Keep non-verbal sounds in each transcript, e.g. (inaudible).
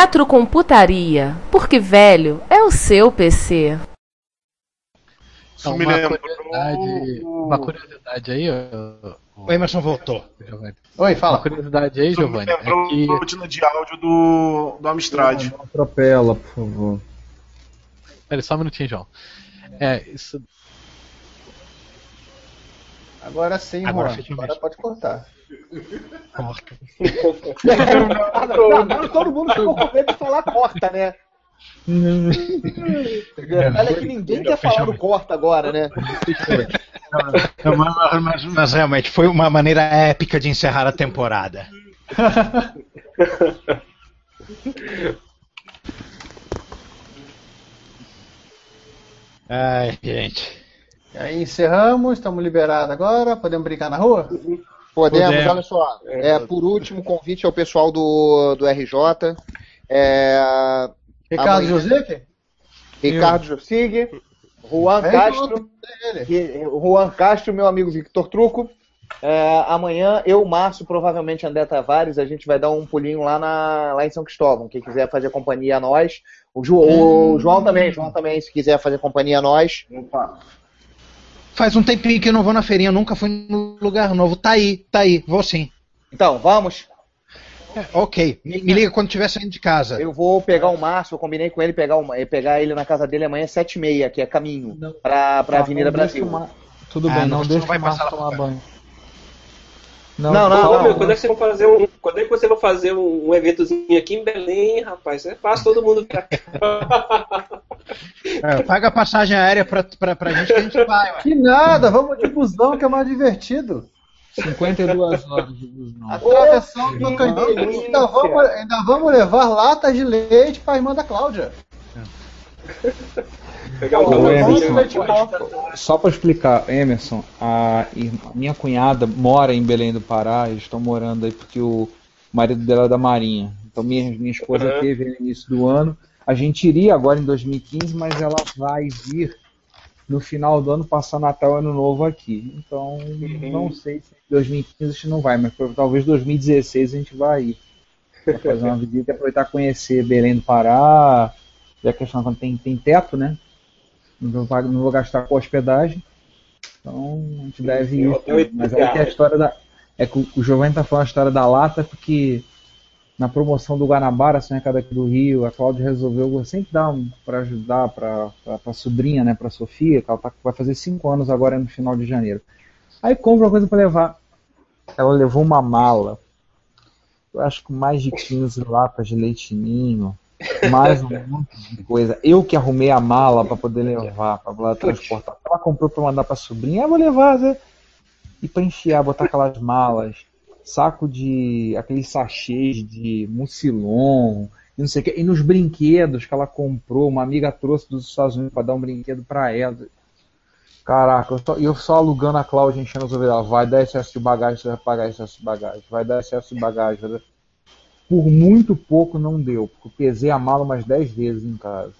Retrocomputaria, porque velho é o seu PC. Me uma, curiosidade, uma curiosidade aí, O Emerson voltou. Oi, Uma fala. curiosidade aí, Giovanni, é que a rotina de áudio do, do Amstrad. Não atropela, por favor. Pera aí, só um minutinho, João. É, isso. Agora sim, Agora, Juan. Agora pode cortar. Corta. Agora todo mundo ficou com medo de falar corta, né? Olha que ninguém quer falar do corta agora, né? Não, mas, mas- mas realmente foi uma maneira épica de encerrar a temporada. Ai, gente. Aí encerramos, estamos liberados agora, podemos brincar na rua? Podemos, Podemos. olha só. É, por último, convite ao pessoal do, do RJ. É, Ricardo amanhã- José? Ricardo Jossig, Juan É, Castro, ele. e- Juan Castro, meu amigo Victor Truco. É, amanhã, eu, Márcio, provavelmente André Tavares, a gente vai dar um pulinho lá, na, lá em São Cristóvão. Quem quiser fazer companhia a nós. O, Ju- o João também, João também, se quiser fazer companhia a nós. Faz um tempinho que eu não vou na feirinha, nunca fui no lugar novo. Tá aí, tá aí, vou sim. Então, vamos. É, ok, me, me liga quando estiver saindo de casa. Eu vou pegar o Márcio, eu combinei com ele pegar, eh, pegar ele na casa dele amanhã às 7h30, que é caminho, pra, pra Não, Avenida não Brasil. o Ma- Tudo Ah, bem, não, não, você deixa não vai o Márcio passar lá tomar banho. Não, não, não. Ô, meu, quando é que vocês vão fazer um, quando é que vocês vão fazer um, um eventozinho aqui em Belém, rapaz? É fácil todo mundo. (laughs) É, paga a passagem aérea pra, pra, pra gente que a gente vai, ué. Que nada, vamos de busão que é mais divertido. 52 horas de busão. Atravessão do Tocantins. Ainda vamos, ainda vamos levar latas de leite para a irmã da Cláudia. Pegar Ô, caminhãozinho. Emerson. Só para explicar, Emerson, a irmã- minha cunhada mora em Belém do Pará, eles estão morando aí porque o marido dela é da Marinha. Então minha, minha esposa Uhum. teve no início do ano. A gente iria agora em 2015, mas ela vai vir no final do ano passar Natal e Ano Novo aqui. Então não sei se em 2015 a gente não vai, mas talvez 2016 a gente vai ir. Pra fazer uma visita e aproveitar conhecer Belém do Pará. E a questão quando tem, tem teto, né? Não vou, não vou gastar com hospedagem. Então a gente deve ir. Mas aí que a história da. É que o, o Giovanni tá falando a história da lata porque na promoção do Guanabara, supermercado aqui do Rio, a Cláudia resolveu sempre dar um para ajudar para a sobrinha, né, para Sofia, que ela tá, vai fazer 5 anos agora no final de janeiro. Aí compra uma coisa para levar. Ela levou uma mala, eu acho que mais de 15 latas de leite ninho, mais um monte de coisa. Eu que arrumei a mala para poder levar, para transportar. Ela comprou para mandar para sobrinha, eu vou levar, Zé. E para enfiar, botar aquelas malas, saco de aqueles sachês de mucilon, e não sei o que. E nos brinquedos que ela comprou, uma amiga trouxe dos Estados Unidos para dar um brinquedo para ela. Caraca, eu só, eu só alugando a Cláudia enchendo os ouvidos. Vai dar excesso de bagagem, você vai pagar excesso de bagagem. Vai dar excesso de bagagem. vai dar- Por muito pouco não deu, porque eu pesei a mala umas 10 vezes em casa.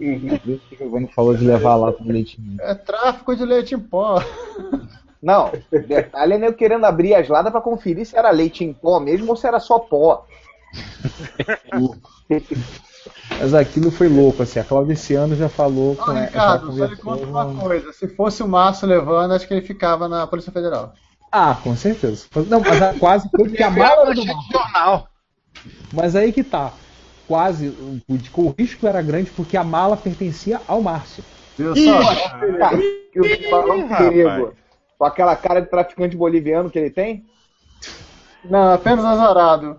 Uhum. Por isso que o Giovanni falou de levar lá com leite. É tráfico de leite em pó. (laughs) Não, detalhe é eu querendo abrir as latas pra conferir se era leite em pó mesmo ou se era só pó. (laughs) Mas aquilo foi louco, assim. A Cláudia esse ano já falou com Não, ela. Ricardo, já só lhe conto uma coisa. Se fosse o Márcio levando, acho que ele ficava na Polícia Federal. Ah, com certeza. Não, mas quase foi porque a mala era do Márcio. jornal. Mas aí que tá. Quase, o, o risco era grande porque a mala pertencia ao Márcio. Viu Ih, só? cara, que o balão perigo. Com aquela cara de traficante boliviano que ele tem? Não, apenas azarado.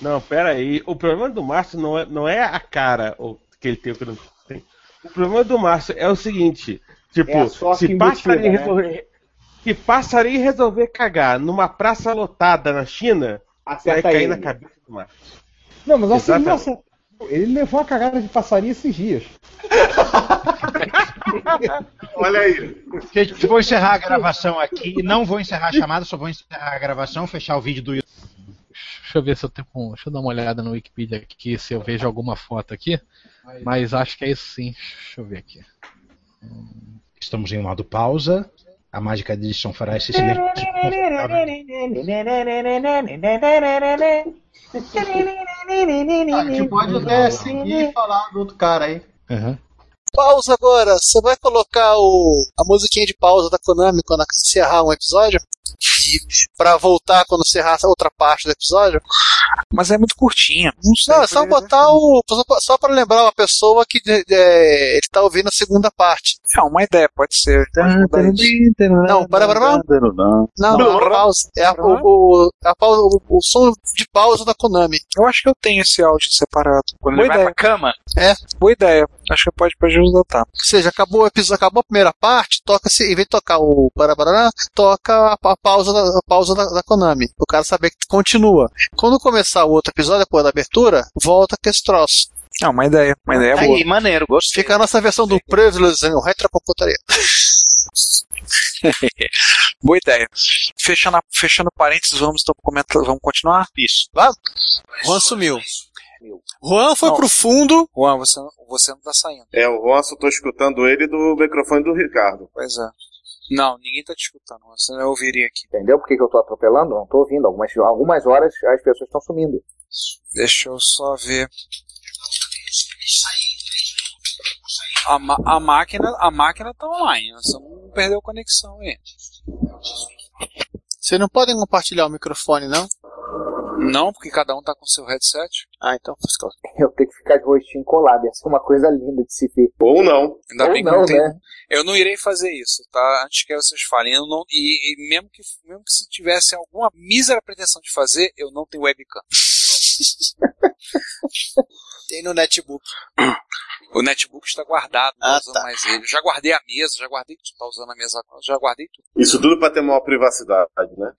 Não, pera aí. O problema do Márcio não é, não é a cara ou que ele tem ou que não tem. O problema do Márcio é o seguinte: tipo, É se passarinho né? resolver. Se passarinho resolver cagar numa praça lotada na China, vai Acerta cair ele. na cabeça do Márcio. Não, mas assim, ele, ele levou a cagada de passarinho esses dias. (laughs) Olha aí. Gente, vou encerrar a gravação aqui. Não vou encerrar a chamada, só vou encerrar a gravação, fechar o vídeo do YouTube. Deixa eu ver se eu tenho. um- Deixa eu dar uma olhada no Wikipedia aqui, se eu vejo alguma foto aqui. Mas acho que é isso sim. Deixa eu ver aqui. Estamos em um modo pausa. A mágica de edição fará esse silêncio. A gente pode até seguir e falar do outro cara aí. Uhum. Pausa agora. Você vai colocar o, a musiquinha de pausa da Konami quando encerrar um episódio? Pra voltar quando encerrar outra parte do episódio? Mas é muito curtinha. Não sei. Não, é só botar o. Só, pra lembrar uma pessoa que de- ele tá ouvindo a segunda parte. É uma ideia, pode ser. Não, para, para, para. Não, não, pausa. É a, o, o, a pausa, o, o som de pausa da Konami. Eu acho que eu tenho esse áudio separado. Quando Boa ele vai ideia. pra cama. É. Boa ideia. Acho que pode, pode adotar. Ou seja, acabou o episódio, acabou a primeira parte, toca se em vez de tocar o Parabará, toca a, pa- pausa, da, a pausa da, da Konami. O cara saber que continua. Quando começar o outro episódio, depois da abertura, volta com esse troço. É uma ideia. Uma ideia boa. Aí, maneiro, gostei. Fica a nossa versão do Privilege em retrocomputaria. (laughs) Boa ideia. Fechando, a- fechando parênteses, vamos, então, comentar, vamos continuar? Isso. Vamos? Juan sumiu. Juan foi Não. pro fundo. Juan, você, você não tá saindo. É, o Juan, só tô escutando ele do microfone do Ricardo. Pois é. Não, ninguém tá te escutando. Você não ouviria aqui. Entendeu por que, que eu tô atropelando? Não tô ouvindo. Algumas, algumas horas as pessoas estão sumindo. Deixa eu só ver. A, ma- a máquina, a máquina tá online. Você não perdeu conexão aí. Vocês não podem compartilhar o microfone, não? Não, porque cada um tá com seu headset. Ah, então fica. (laughs) Eu tenho que ficar de rostinho colado. Ia ser uma coisa linda de se ver. Ou não. Ainda Ou bem que não, não tem. né? Eu não irei fazer isso, tá? Antes que vocês falem. Eu não, e, e mesmo, que, mesmo que se tivesse alguma mísera pretensão de fazer, eu não tenho webcam. (laughs) Tem no netbook. O netbook está guardado, não Ah, tô usando tá. mais ele. Já guardei a mesa, já guardei tudo. Tá usando a mesa agora, já guardei tudo. Isso tudo pra ter maior privacidade, né?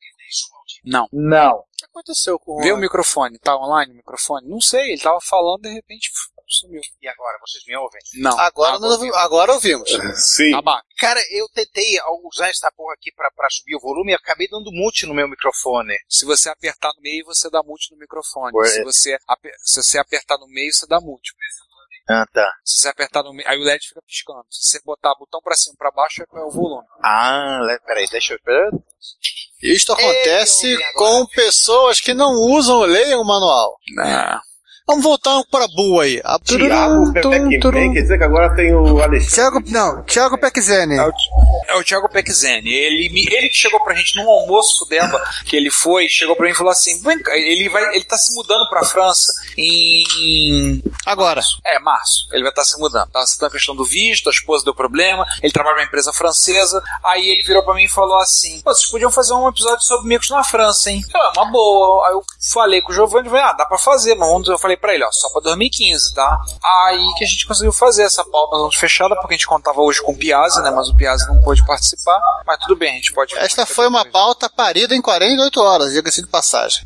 Não. Não. O que aconteceu com o Vê o microfone, tá online o microfone? Não sei, ele tava falando, de repente sumiu. E agora, vocês me ouvem? Não. Agora, nós ouvi- agora ouvimos. (laughs) Sim. Tá. Cara, eu tentei usar essa porra aqui pra, pra subir o volume e acabei dando mute no meu microfone. Se você apertar no meio, você dá mute no microfone. Ué. Se você, aper- se você apertar no meio, você dá mute. Ah, tá. Se você apertar no meio, aí o LED fica piscando. Se você botar botão pra cima e pra baixo, é o volume. Ah, peraí, deixa eu. Isto acontece com pessoas que não usam ou leiam o manual. Não. Vamos voltar para a boa aí. A- Thiago Pepequim, quer dizer que agora tem o Alexandre. Thiago, não, Thiago Peckzeni. É o Thiago Peckzeni. Ele, me- ele que chegou pra gente num almoço dela, que ele foi, chegou pra mim e falou assim: Vem cá, ele, vai, ele tá se mudando pra França em. Agora. É, março. Ele vai estar se mudando. Tava citando a questão do visto, a esposa deu problema, ele trabalha numa empresa francesa. Aí ele virou pra mim e falou assim: Pô, vocês podiam fazer um episódio sobre micos na França, hein? É uma boa. Aí eu falei com o Giovanni, falei, ah, dá pra fazer, mas vamos, eu falei pra ele, ó, só pra 2015, tá? Aí que a gente conseguiu fazer essa pauta fechada, porque a gente contava hoje com o Piazza, né? Mas o Piazza não pôde participar. Mas tudo bem, a gente pode. Esta foi uma pauta parida em 48 horas, diga-se de passagem.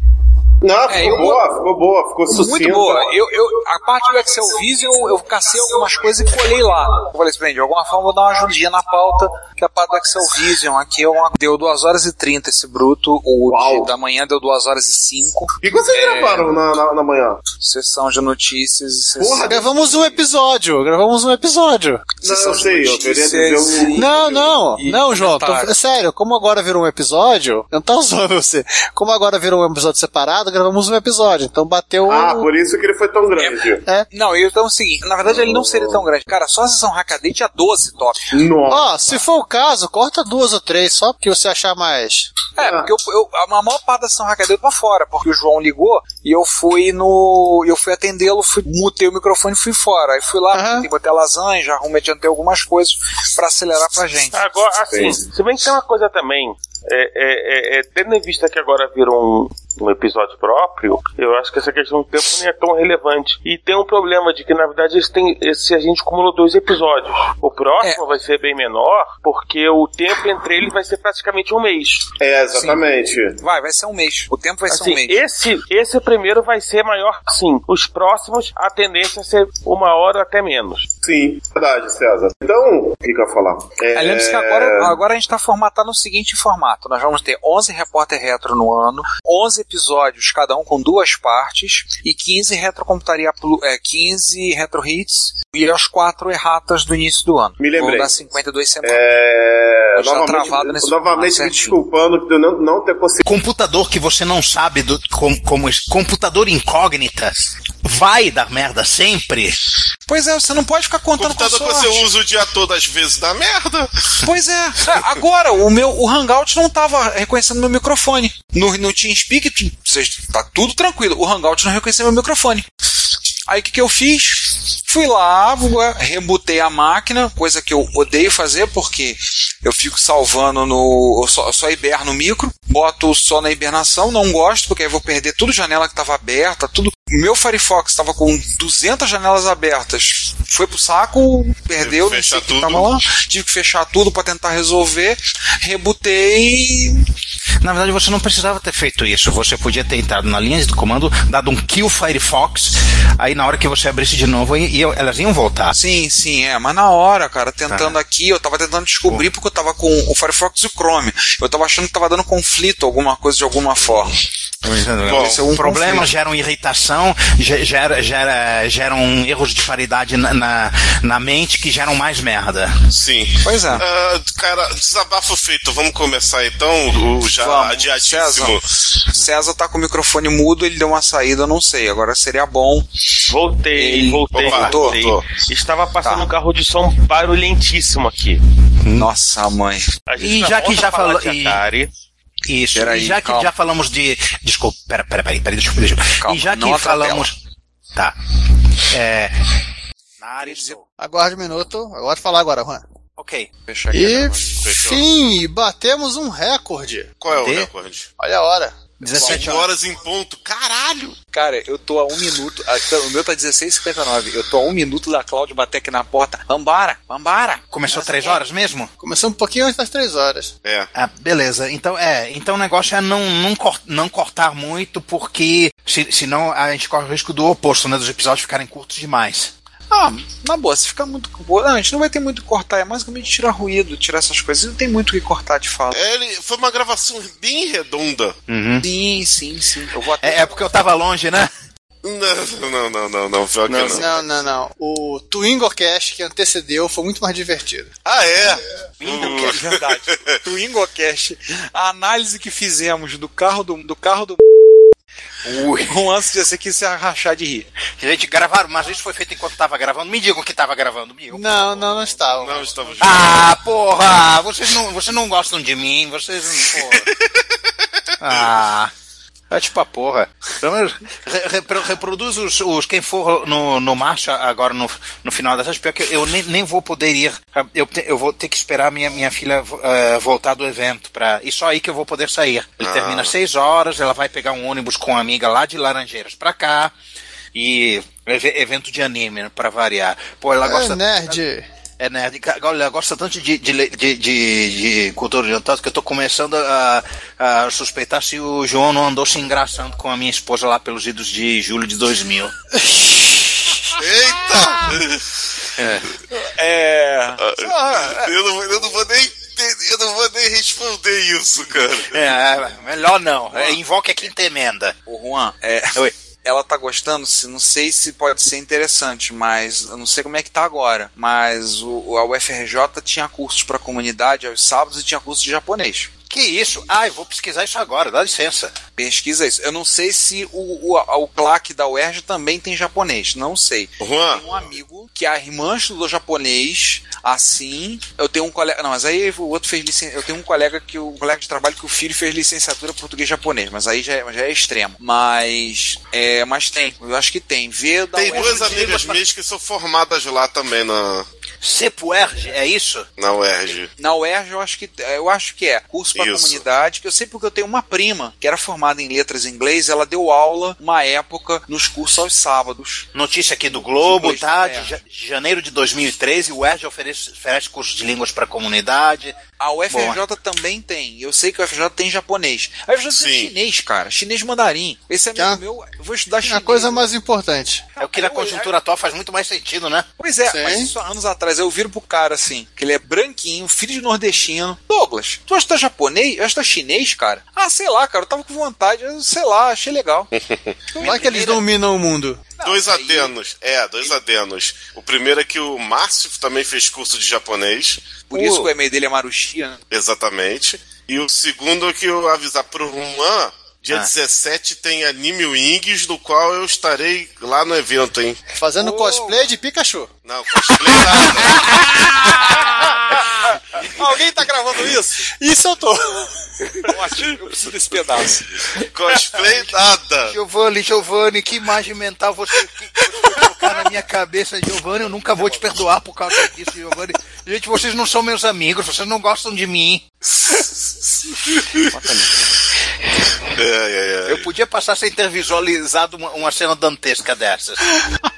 Não, ficou É, eu- boa, ficou boa, ficou sucinta. Muito boa. Eu, eu, a parte do Excel Vision, eu, eu cacei algumas coisas e colei lá. Eu falei assim, bem, de alguma forma eu vou dar uma ajudinha na pauta, que a parte do Excel Vision aqui é uma, deu 2 horas e 30 esse bruto, o de- da manhã deu 2 horas e 5. O que vocês É. gravaram na, na, na manhã? Sessão de notícias e sessão... Porra, gravamos um episódio, gravamos um episódio. Não, eu sei, eu queria dizer um... Não, não, e não, João, tô- é sério, como agora virou um episódio, eu não tava (laughs) zoando você, como agora virou um episódio separado, gravamos um episódio, então bateu. Ah, por isso que ele foi tão grande. É. Não, então é o seguinte, na verdade ele não seria tão grande. Cara, só a sessão Hackaday tinha 12 tópicos. Ó, se for o caso, corta duas ou três, só porque você achar mais. É, porque eu, eu, a maior parte da sessão Hackaday eu tô fora, porque o João ligou e eu fui no. Eu fui atendê-lo, fui, mutei o microfone e fui fora. Aí fui lá, uhum. botei a lasanha, já arrumei, adiantei algumas coisas pra acelerar pra gente. Agora, assim, se bem que tem uma coisa também, é, é, é, tendo em vista que agora virou um, um, episódio próprio, eu acho que essa questão do tempo não é tão relevante. E tem um problema de que, na verdade, esse tem, esse, a gente acumulou dois episódios. O próximo vai ser bem menor, porque o tempo entre eles vai ser praticamente um mês. É, exatamente. Sim. Vai, vai ser um mês. O tempo vai assim, ser um mês. Esse, esse primeiro vai ser maior, sim. Os próximos, a tendência é ser uma hora até menos. Sim, verdade, César. Então, o que, que eu ia falar? É... Lembre-se que agora, agora a gente está formatado no seguinte formato formato. Nós vamos ter 11 repórter retro no ano, 11 episódios, cada um com duas partes, e 15 retrocomputaria, é, 15 retro hits e as quatro erratas do início do ano. Me lembrei. Vão dar 52 semanas. É... Tá Novamente, travado nesse novamente me desculpando de eu não, não ter conseguido. Computador que você não sabe do, como, como computador incógnita vai dar merda sempre. Pois é, você não pode ficar contando computador com que você usa o dia todo às vezes dá merda. Pois é. Agora, o meu o Hangout não estava reconhecendo meu microfone. No, no TeamSpeak, tá tudo tranquilo. O Hangout não reconheceu meu microfone. Aí o que, que eu fiz? Fui lá, rebutei a máquina, coisa que eu odeio fazer porque eu fico salvando no. Eu só, eu só hiberno no micro, boto só na hibernação, não gosto, porque aí vou perder tudo janela que estava aberta, tudo. O meu Firefox estava com 200 janelas abertas. Foi pro saco, perdeu, não sei o que tava lá. Tive que fechar tudo para tentar resolver. Rebutei. Na verdade, você não precisava ter feito isso. Você podia ter entrado na linha de comando, dado um kill Firefox, aí na hora que você abrisse de novo, ia, elas iam voltar. Sim, sim, é. Mas na hora, cara, tentando tá. aqui, eu tava tentando descobrir porque eu tava com o Firefox e o Chrome. Eu tava achando que tava dando conflito, alguma coisa de alguma forma. Bom, é um problemas geram irritação, gera, gera, geram erros de paridade na, na, na, mente que geram mais merda. Sim. Pois é. Uh, cara, desabafo feito. Vamos começar então, o já Vamos. adiadíssimo. César, César tá com o microfone mudo, ele deu uma saída, eu não sei. Agora seria bom. Voltei, ele... voltei, Opa, voltei. Tô. Estava passando tá. um carro de som barulhentíssimo aqui. Nossa, mãe. E já que já falou. E... Isso. Peraí, e já que calma. já falamos de. Desculpa, pera, pera, pera, pera desculpa, desculpa. Calma, e já que falamos. Tá. É. Aguarde um minuto. Eu gosto de falar agora, Juan. Ok. Fecha aqui, e fim, batemos um recorde. Qual é o de? recorde? Olha a hora. 17 horas. horas em ponto, caralho! Cara, eu tô a um minuto. O meu tá 16h59. Eu tô a um minuto da Cláudia bater aqui na porta. Vambara, vambara. Começou Essa três é. horas mesmo? Começou um pouquinho antes das três horas. É. Ah, beleza. Então, é. Então o negócio é não, não, não cortar muito, porque se, senão a gente corre o risco do oposto, né? Dos episódios ficarem curtos demais. Ah, na boa, se ficar muito boa. Não, a gente não vai ter muito que cortar, é basicamente tirar ruído, tirar essas coisas. Não tem muito o que cortar de fato. É, ele, foi uma gravação bem redonda. Uhum. Sim, sim, sim. Eu vou é, até... é, porque eu tava longe, né? Não, não, não, não, não, não, não. Não, não, não. O Twingocast que antecedeu foi muito mais divertido. Ah, é? é. Twingocast, verdade. (laughs) Twingocast. A análise que fizemos do carro do, do carro do Ui. (laughs) Um lance de você que se rachar de rir. Gente, gravaram, mas isso foi feito enquanto tava gravando. Me digam que tava gravando. Me digam, não, não, não estava. Não estava. Ah, porra! Vocês não, vocês não gostam de mim, vocês não. Porra. (laughs) Ah. É tipo a porra. Então, re, reproduz os, os, Quem for no, no marcha agora no, no final dessas, porque eu nem, nem vou poder ir. Eu, te, eu vou ter que esperar minha, minha filha uh, voltar do evento. Pra, e só aí que eu vou poder sair. Ele ah. termina às 6 horas, ela vai pegar um ônibus com uma amiga lá de Laranjeiras pra cá. E evento de anime, pra variar. Pô, ela gosta. É nerd. É nerd. Olha, gosta tanto de, de, de, de, cultura oriental que eu tô começando a, a, suspeitar se o João não andou se engraçando com a minha esposa lá pelos idos de julho de 2000. Eita! É. é... Eu, não, eu não vou nem eu não vou nem responder isso, cara. É, é melhor não. É, invoque a quinta emenda. O Juan, é. Oi ela tá gostando, não sei se pode ser interessante, mas eu não sei como é que tá agora. Mas o, a UFRJ tinha cursos para comunidade aos sábados e tinha cursos de japonês. Que isso? Ah, eu vou pesquisar isso agora, dá licença. Pesquisa isso. Eu não sei se o, o, o claque da UERJ também tem japonês. Não sei. Juan. Tem um amigo que a irmã estudou japonês assim. Eu tenho um colega. Não, mas aí o outro fez licenciatura. Eu tenho um colega que o um colega de trabalho que o filho fez licenciatura português japonês. Mas aí já é, já é extremo. Mas. É, mas tem. Eu acho que tem. Vê da Tem UERJ duas amigas minhas que são formadas lá também na, CEPUERG, é isso? na UERJ. Na UERJ eu acho que eu acho que é curso para comunidade, que eu sei porque eu tenho uma prima que era formada em letras em inglês, ela deu aula uma época nos cursos aos sábados. Notícia aqui do Globo, Inglês tá? de janeiro de 2013, o UERJ oferece, oferece cursos de línguas para a comunidade. A UFRJ também tem. Eu sei que a UFRJ tem japonês. A UFRJ tem chinês, cara. Chinês mandarim. Esse amigo meu, eu vou estudar chinês. A coisa mais importante. É o que na conjuntura atual faz muito mais sentido, né? Pois é, Sim. mas isso há anos atrás eu viro pro cara assim, que ele é branquinho, filho de nordestino. Douglas, tu acha que tá japonês? Eu acho que tá chinês, cara. Ah, sei lá, cara, eu tava com vontade, eu sei lá, achei legal. (laughs) Vai que eles dominam o mundo. Dois adenos. É, dois adenos. O primeiro é que o Márcio também fez curso de japonês. Por isso que o e-mail dele é Marushia, né? Exatamente. E o segundo é que eu avisar pro Juan, dia Ah. 17 tem Anime Wings, do qual eu estarei lá no evento, hein? Fazendo cosplay de Pikachu. Não, cosplay nada. (laughs) Alguém tá gravando isso? Isso eu tô. Ótimo, eu preciso desse pedaço. cosplay nada. Giovanni, Giovanni, que imagem mental você, que você colocar na minha cabeça, Giovanni. Eu nunca vou te perdoar por causa disso, Giovanni. Gente, vocês não são meus amigos, vocês não gostam de mim. (laughs) É, Eu podia passar sem ter visualizado uma, uma cena dantesca dessas.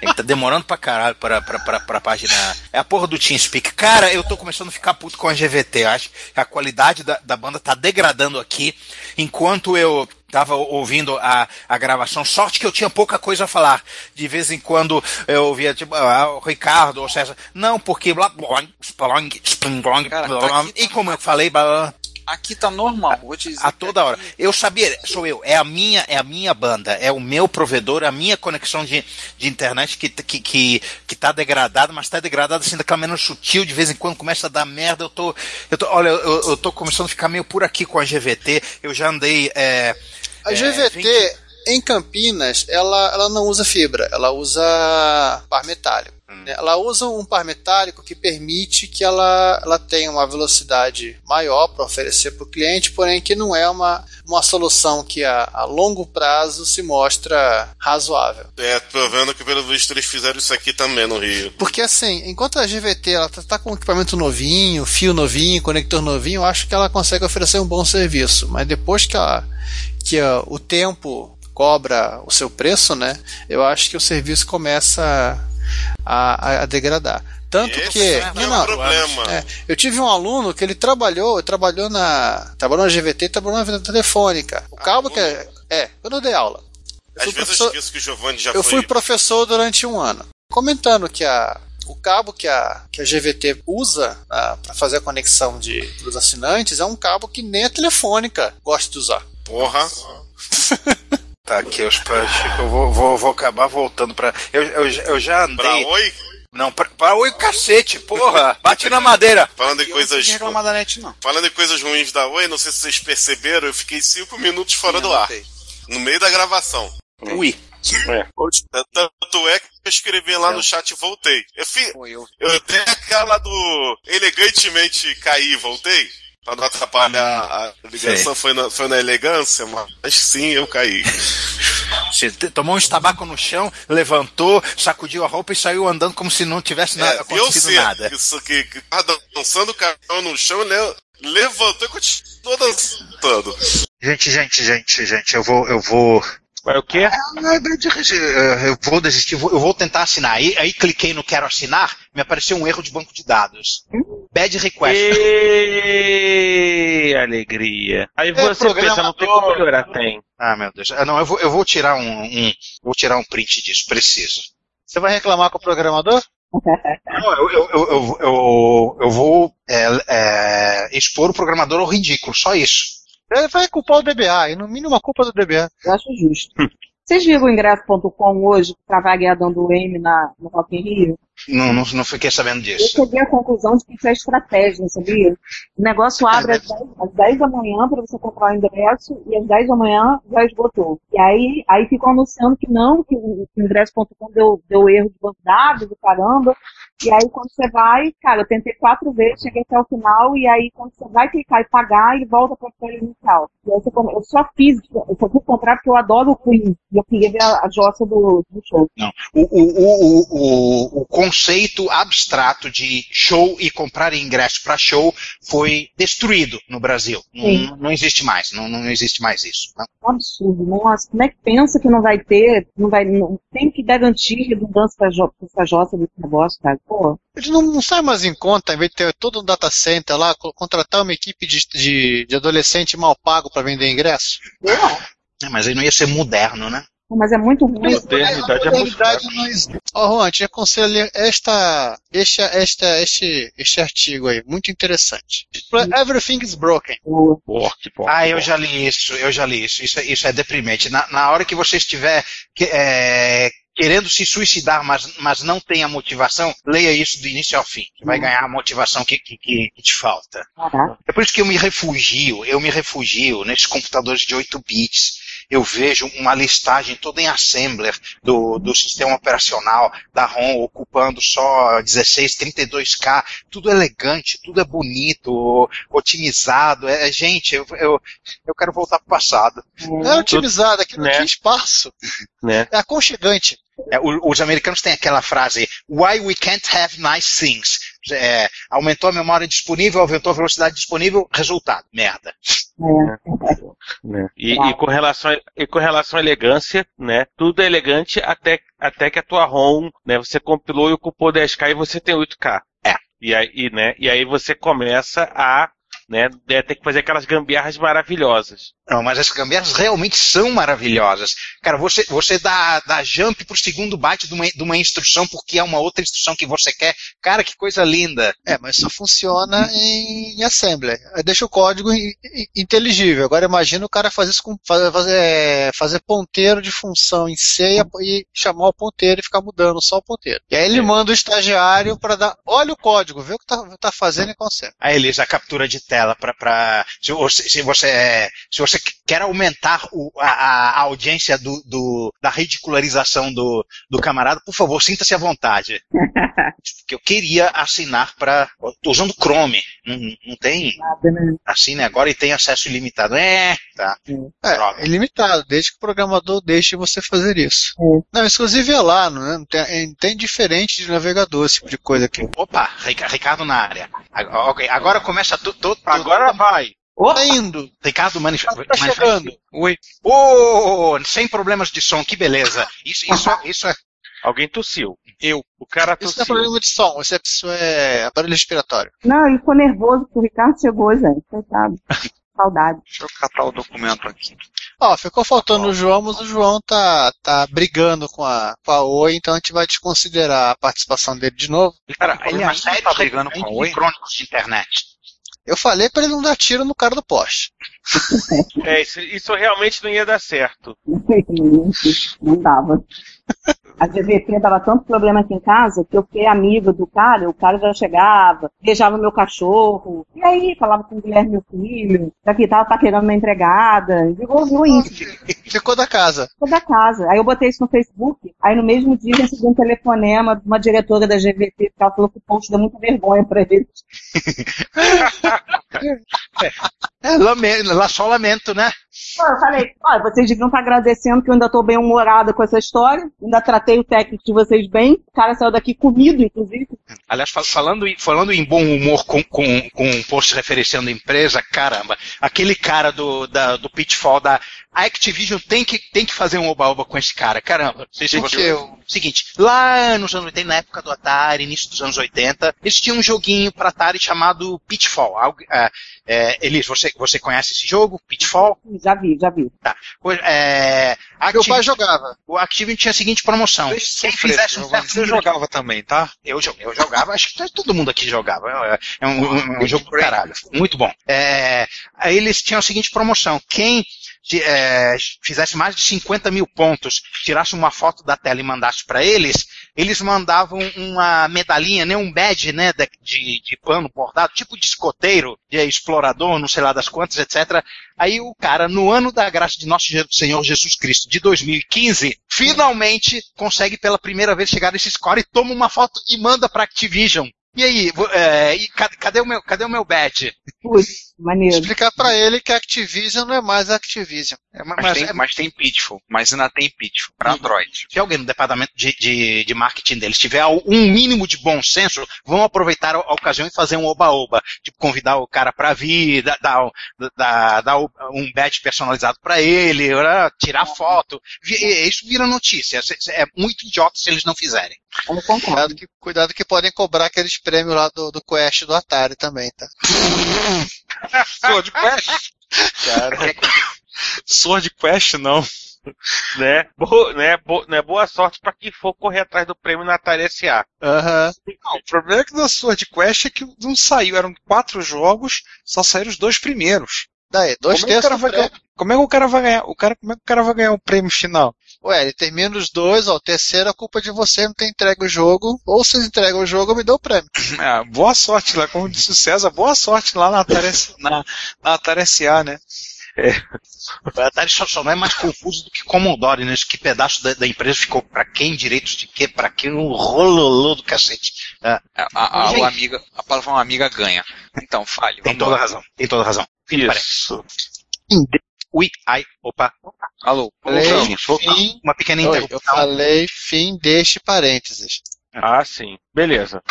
Ele tá demorando pra caralho pra, pra, pra, pra página. É a porra do TeamSpeak. Cara, eu tô começando a ficar puto com a GVT. Eu acho que a qualidade da, da banda tá degradando aqui. Enquanto eu tava ouvindo a, a gravação, sorte que eu tinha pouca coisa a falar. De vez em quando eu ouvia, tipo, ah, o Ricardo ou César. Não, porque blá, blá, blá, blá, blá, blá, e como eu falei, blá, blá, Aqui tá normal, vou te dizer. a toda hora. Eu sabia, sou eu, é a minha, é a minha banda, é o meu provedor, a minha conexão de, de internet que, que, que, que tá degradada, mas tá degradada assim, daquela maneira sutil, de vez em quando começa a dar merda, eu tô, eu tô olha, eu, eu tô começando a ficar meio por aqui com a GVT, eu já andei, é, A é, GVT 20 em Campinas, ela, ela não usa fibra, ela usa par metálico. Né? Ela usa um par metálico que permite que ela, ela tenha uma velocidade maior para oferecer para o cliente, porém que não é uma, uma solução que a, a longo prazo se mostra razoável. É, tô vendo que pelo visto eles fizeram isso aqui também no Rio. Porque assim, enquanto a GVT ela tá, tá com equipamento novinho, fio novinho, conector novinho, eu acho que ela consegue oferecer um bom serviço. Mas depois que, ela, que a- o tempo cobra o seu preço, né? Eu acho que o serviço começa a, a- degradar. Tanto Esse que. é o problema. é, eu tive um aluno que ele trabalhou, trabalhou na. Trabalhou na GVT e trabalhou na venda telefônica. O cabo que é. É, quando eu dei aula. Eu Às fui vezes eu professor- esqueço que o Giovanni já eu foi. fui professor durante um ano. Comentando que a, o cabo que a, que a GVT usa para fazer a conexão de, dos assinantes é um cabo que nem a telefônica gosta de usar. Porra. (laughs) Tá aqui, os Chico, eu vou, vou, vou acabar voltando pra. Eu, eu, eu já andei. Pra oi? Não, pra, pra oi cacete, porra! (laughs) Bate na madeira! Falando em Eu coisas. não da net, não. Falando em coisas ruins da Oi, não sei se vocês perceberam, eu fiquei cinco minutos fora do ar. No meio da gravação. Ui. Tanto é que eu escrevi lá no chat e voltei. Eu, fi, Foi eu. eu dei aquela do elegantemente caí e voltei. Pra não atrapalhar a ligação, foi na, foi na elegância, mas sim, eu caí. Você tomou um tabaco no chão, levantou, sacudiu a roupa e saiu andando como se não tivesse nada, É, acontecido ser nada. isso que, que tava dançando o carão no chão, le, levantou e continuou dançando. Gente, gente, gente, gente, eu vou. Eu vou. Vai o quê? Eu vou desistir, eu vou- eu vou tentar assinar. Aí, aí cliquei no quero assinar, me apareceu um erro de banco de dados. Bad request. E... alegria. Aí você pensa, não tem como melhorar, tem. Ah, meu Deus. Ah, não, eu vou, eu vou tirar um, um- vou tirar um print disso, preciso. Você vai reclamar com o programador? (laughs) Não, eu, eu, eu, eu, eu, eu vou é, é, expor o programador ao ridículo, só isso. Ele vai culpar o DBA, e no mínimo a culpa do DBA. Eu acho justo. (laughs) Vocês viram o ingresso.com hoje, que tá vagueadando o M na, no Rock in Rio? Não, não, não fiquei sabendo Eu disso. cheguei à conclusão de que isso é estratégia, sabia? O negócio abre às 10, às 10 da manhã para você comprar o ingresso e às 10 da manhã já esgotou. E aí, aí ficam anunciando que não, que o que o ingresso.com deu, deu erro de banco de dados, do caramba. E aí quando você vai, cara, eu tentei quatro vezes, cheguei até o final, e aí quando você vai clicar e pagar, ele volta para a folha inicial. E aí você, eu só fiz, eu só fui comprar porque eu adoro o Queen. E eu queria ver a, a jossa do, do show. Não. O, o, o, o, o conceito abstrato de show e comprar ingresso para show foi destruído no Brasil. Sim. Não, não existe mais. Não, não existe mais isso. Não. Um absurdo. Nossa, como é que pensa que não vai ter, não vai, não, tem que garantir redundância jo, pra jossa desse negócio, cara. Pô, Ele não, não sai mais em conta, em vez de ter todo um data center lá, co- contratar uma equipe de, de, de adolescente mal pago para vender ingresso? É, mas aí não ia ser moderno, né? mas é muito ruim. Modernidade é modernidade não existe. Ó, Juan, te aconselho a ler esta, este, esta, este, este artigo aí, muito interessante. Everything is broken. Ah, eu já li isso, eu já li isso. Isso, é- isso é deprimente. Na, na hora que você estiver que- é, querendo se suicidar, mas, mas não tem a motivação, leia isso do início ao fim, que vai ganhar a motivação que, que, que- que te falta. É por isso que eu me refugio, eu me refugio nesses computadores de 8 bits. Eu vejo uma listagem toda em assembler do, do sistema operacional da ROM ocupando só 16, 32K, tudo elegante, tudo é bonito, otimizado. É, gente, eu, eu, eu quero voltar pro passado. Não é otimizado, aqui não tinha espaço. Né? É aconchegante. É, o- os americanos têm aquela frase, why we can't have nice things. É, aumentou a memória disponível, aumentou a velocidade disponível, resultado, merda. Né? E, e com relação a, e com relação à elegância, né? Tudo é elegante até, até que a tua ROM, né? Você compilou e ocupou 10K e você tem 8K. É. E aí, né? E aí você começa a, né? é, ter que fazer aquelas gambiarras maravilhosas. Não, mas as gambiarras realmente são maravilhosas. Cara, você, você dá, dá jump pro segundo byte de uma, de uma instrução porque é uma outra instrução que você quer. Cara, que coisa linda. É, mas só funciona em. Aí Deixa o código in- in- inteligível. Agora imagina o cara fazer isso com fazer, fazer, fazer ponteiro de função em C e, e chamar o ponteiro e ficar mudando só o ponteiro. E aí ele manda o estagiário para dar, olha o código, vê o que tá, tá fazendo e consegue. Aí, Elisa, a captura de tela para pra se você, se você, é, se você quer aumentar o- a, a audiência do, do- da ridicularização do, do camarada, por favor, sinta-se à vontade. (laughs) Porque eu queria assinar para. Tô usando Chrome. Não, não tem. Assine agora e tem acesso ilimitado. É, tá. É, é limitado, desde que o programador deixe você fazer isso. Não, inclusive é lá, não, é? tem, é- tem diferente de navegador, esse tipo de coisa aqui. Opa, Rica- Ricardo na área. Agora, ok, agora começa tudo. Agora vai. Tá indo. Ricardo manif Tá chegando. Oi. Oh, sem problemas de som, que beleza. Isso, isso, isso é. Alguém tossiu. Eu. O cara Isso não é tossiu. problema de som, isso é, isso é aparelho respiratório. Não, ele ficou nervoso porque o Ricardo chegou, gente. Coitado. (laughs) Saudade. Deixa eu catar o documento aqui. Ó, ficou faltando o João, mas o João tá, tá brigando com a, com a Oi, então a gente vai desconsiderar a participação dele de novo. Cara, ele ainda tá brigando com a Oi? crônicos de internet. Eu falei pra ele não dar tiro no cara do poste. É, isso, isso realmente não ia dar certo. (laughs) Não dava. A GVP dava tanto problema aqui em casa que eu fiquei amiga do cara, o cara já chegava, beijava meu cachorro, e aí falava com o Guilherme, meu filho, daqui tava paquerando uma empregada, virou isso. Ficou da casa. Ficou da casa. Aí eu botei isso no Facebook, aí no mesmo dia eu recebi um telefonema de uma diretora da GVT, que ela falou que o post deu muita vergonha pra eles. (laughs) É, lamento, lá só lamento, né? Pô, Eu falei, olha, vocês deviam estar agradecendo que eu ainda tô bem humorada com essa história, ainda tratei o técnico de vocês bem, o cara saiu daqui comido, inclusive. Aliás, fal- falando, em- falando em bom humor com, com, com um post referenciando a empresa, caramba, aquele cara do, da, do Pitfall da a Activision tem que, tem que fazer um oba-oba com esse cara, caramba. Não sei se você-? Seguinte, lá nos anos 80, na época do Atari, início dos anos 80, eles tinham um joguinho para Atari chamado Pitfall. Algo, é, é, Elis, você, você conhece esse jogo, Pitfall? Já vi, já vi. Tá. Pois, é, Meu pai jogava. O Activision tinha a seguinte promoção. Quem fizesse um certo Você de- jogava também, tá? Eu, eu jogava, acho que todo mundo aqui jogava. É, é um, um- um jogo do caralho. Muito bom. É, aí eles tinham a seguinte promoção. Quem de- é, fizesse mais de 50 mil pontos, tirasse uma foto da tela e mandasse para eles, eles mandavam uma medalhinha, né, um badge né, de, de pano bordado, tipo de escoteiro, de explorador, não sei lá das quantas, etc. Aí o cara, no ano da graça de nosso Senhor Jesus Cristo de 2015, finalmente consegue pela primeira vez chegar nesse score e toma uma foto e manda pra Activision. E aí, é, e ca- cadê, o meu, cadê o meu badge? Putz, maneiro. Explicar pra ele que a Activision não é mais a Activision. É, Mas, tem, mas tem Pitfall. Mas ainda tem Pitfall. Pra Android. Se alguém no departamento de, de, de marketing deles tiver um mínimo de bom senso, vão aproveitar a, a ocasião e fazer um oba-oba. Tipo, convidar o cara pra vir, dar, dar, dar, dar um badge personalizado pra ele, tirar foto. Isso vira notícia. É muito idiota se eles não fizerem. Cuidado que, cuidado que podem cobrar aqueles prêmios lá do, do Quest do Atari também, tá? Sword Quest? Cara. Sword Quest não. Né? Boa, né? Bo- né? Boa sorte pra quem for correr atrás do prêmio na Atari SA. Aham. Não, o problema é que da Sword Quest é que não saiu. Eram quatro jogos, só saíram os dois primeiros. Daí, dois como é, que o cara terços vai do ganhar, como é que o cara vai ganhar? O cara, como é que o cara vai ganhar o prêmio final? Ué, ele termina os dois, ó, o terceiro é culpa de você não ter entregue o jogo, ou se entrega o jogo, me dê o prêmio. Ah, (laughs) boa sorte lá, como disse o César, boa sorte lá na Atari, na, na Atari SA, né? O Atari só, só não é mais confuso do que Commodore, né? Que pedaço da, da empresa ficou pra quem, direitos de quê, pra quem, um rololô do cacete. É. A, a, o amiga, a palavra uma amiga ganha. Então, fale. Tem toda a razão, tem toda a razão. Isso. Ui, ai, opa. Alô, Falei, fim, Uma pequena interrupção. eu falei fim deste parênteses. Ah, sim. Beleza.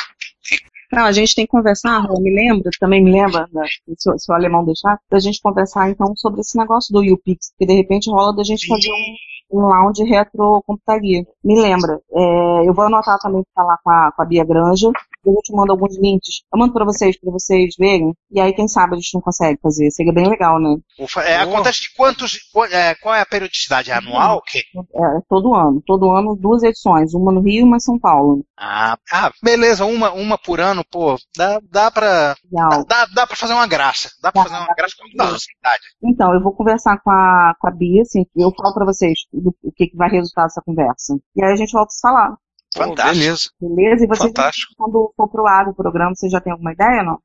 Não, a gente tem que conversar, Rô, me lembra, também me lembra, né, se, o- se o alemão deixar, da gente conversar então sobre esse negócio do UPix, que de repente rola da gente fazer um, um lounge retrocomputaria. Me lembra. É, eu vou anotar também pra falar com a, com a Bia Granja, eu te mando alguns links. Eu mando pra vocês, pra vocês verem, e aí quem sabe a gente não consegue fazer. Seria bem legal, né? Ufa, é, acontece de quantos. qu- é, qual é a periodicidade? É anual? Que? É, todo ano. Todo ano, duas edições. Uma no Rio e uma em São Paulo. Ah, ah, beleza, uma, uma por ano, pô, dá, dá pra. Dá, dá, dá pra fazer uma graça. Dá pra fazer uma graça com muita facilidade. Então, eu vou conversar com a, com a Bia, assim, e eu falo pra vocês do, o que, que vai resultar dessa conversa. E aí a gente volta a se falar. Fantástico. Beleza. Beleza? E vocês, Fantástico. quando for pro ar o programa, vocês já têm alguma ideia, não?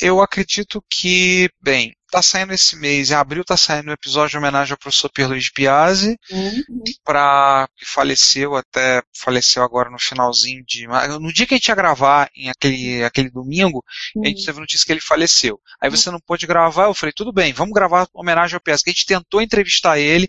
Eu acredito que, bem, tá saindo esse mês, em abril tá saindo um episódio de homenagem ao professor Pierluigi Piazzi, para que faleceu até faleceu agora no finalzinho de no dia que a gente ia gravar em aquele aquele domingo, a gente teve notícia que ele faleceu. Aí você não pôde gravar, eu falei tudo bem, vamos gravar homenagem ao Piazzi. Que a gente tentou entrevistar ele,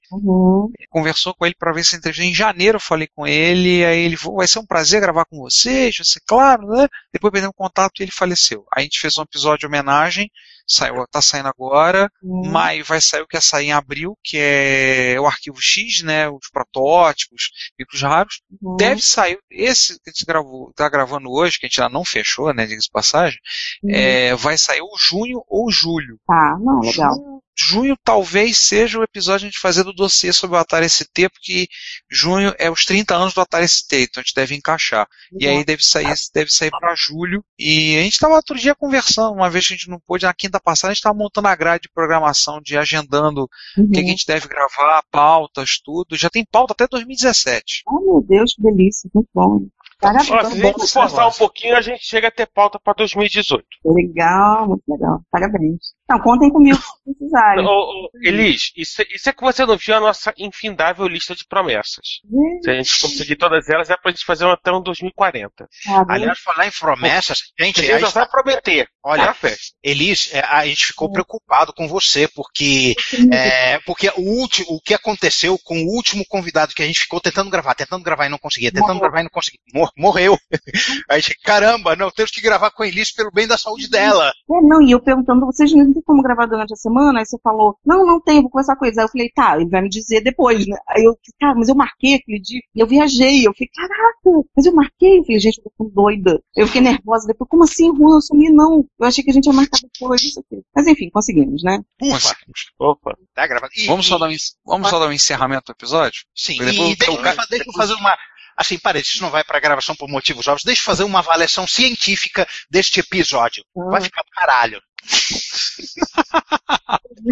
conversou com ele para ver se entrevista em janeiro. Eu falei com ele, aí ele falou, vai ser um prazer gravar com vocês, ser claro, né? Depois perdemos contato e ele faleceu. Aí a gente fez um episódio de homenagem saiu, tá saindo agora. Maio vai sair o que ia sair em abril, que é o arquivo X, né? Os protótipos, micros raros. Deve sair, esse que a gente gravou, tá gravando hoje, que a gente ainda não fechou, né? Diga-se de passagem, Uhum. é, vai sair ou junho ou julho. Tá, não, legal. Junho, junho talvez seja o episódio a gente fazer do dossiê sobre o Atari ST, porque junho é os 30 anos do Atari ST, então a gente deve encaixar. E aí deve sair, deve sair para julho. E a gente estava outro dia conversando, uma vez que a gente não pôde, na quinta passada, a gente estava montando a grade de programação, de agendando o que, que a gente deve gravar, pautas, tudo. Já tem pauta até 2017. Oh, meu Deus, que delícia, muito bom. Parabéns. Ó, se a gente forçar um pouquinho, a gente chega a ter pauta pra 2018. Legal, muito legal. Parabéns. Não, contem comigo se precisarem. Ô, ô, Elis, isso, isso é que você não viu a nossa infindável lista de promessas. Se a gente conseguir todas elas, é pra gente fazer um até um 2040. Aliás, falar em promessas, gente, Você a já gente vai prometer. Olha, Tá, Fé? Elis, é, a gente ficou preocupado com você, porque, é, porque o, último, o que aconteceu com o último convidado que a gente ficou tentando gravar, tentando gravar e não conseguia, tentando Morreu. gravar e não conseguia, mor- morreu. A gente, caramba, não, temos que gravar com a Elis pelo bem da saúde dela. É, não, e eu perguntando, vocês não tem como gravar durante a semana? Aí você falou, não, não tem, vou conversar com eles. Aí eu falei, tá, ele vai me dizer depois, né? Aí eu, cara, mas eu marquei aquele dia, e eu viajei, eu falei, caraca, mas eu marquei. Eu falei, gente, eu tô doida. Eu fiquei nervosa, depois, como assim, Juan, eu sumi? Não, eu achei que a gente ia marcar depois, isso aqui. Mas enfim, conseguimos, né? Ufa. Opa. Tá gravado. E- Vamos, e- só dar um, vamos só dar um encerramento do episódio? Sim, e depois- deixa, cara- deixa eu fazer uma. Assim, parece, isso não vai para gravação por motivos óbvios. Deixa eu fazer uma avaliação científica deste episódio. Vai ficar do caralho. (laughs)